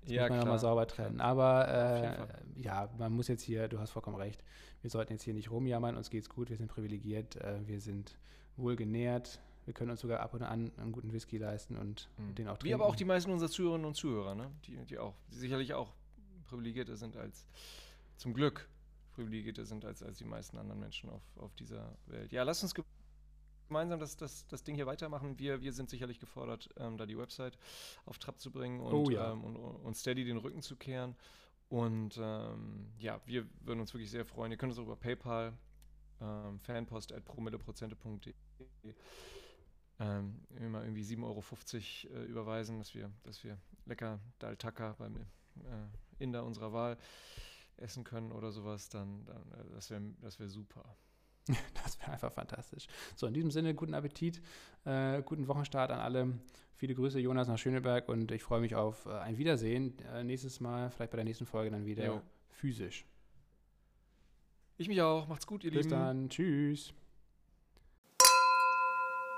Das ja, muss man nochmal sauber trennen. Aber äh, ja, man muss jetzt hier, du hast vollkommen recht, wir sollten jetzt hier nicht rumjammern, uns geht's gut, wir sind privilegiert, äh, wir sind wohl genährt, wir können uns sogar ab und an einen guten Whisky leisten und mhm. den auch trinken. Wie aber auch die meisten unserer Zuhörerinnen und Zuhörer, ne? die, die auch die sicherlich auch privilegierter sind als, zum Glück privilegierter sind als, als die meisten anderen Menschen auf, auf dieser Welt. Ja, lass uns gemeinsam das, das, das Ding hier weitermachen. Wir, wir sind sicherlich gefordert, ähm, da die Website auf Trab zu bringen und, oh, ja. ähm, und, und Steady den Rücken zu kehren. Und ähm, ja, wir würden uns wirklich sehr freuen. Ihr könnt uns auch über PayPal, ähm, fanpost at promilleprozente.de ähm, immer irgendwie 7,50 Euro äh, überweisen, dass wir, dass wir lecker Daltaka beim äh, Inder unserer Wahl essen können oder sowas, dann, dann äh, das wäre das wär super. Das wäre einfach fantastisch. So, in diesem Sinne, guten Appetit, äh, guten Wochenstart an alle. Viele Grüße, Jonas nach Schöneberg und ich freue mich auf äh, ein Wiedersehen. Äh, nächstes Mal, vielleicht bei der nächsten Folge dann wieder jo. physisch. Ich mich auch. Macht's gut, ihr Bis Lieben. Bis dann. Tschüss.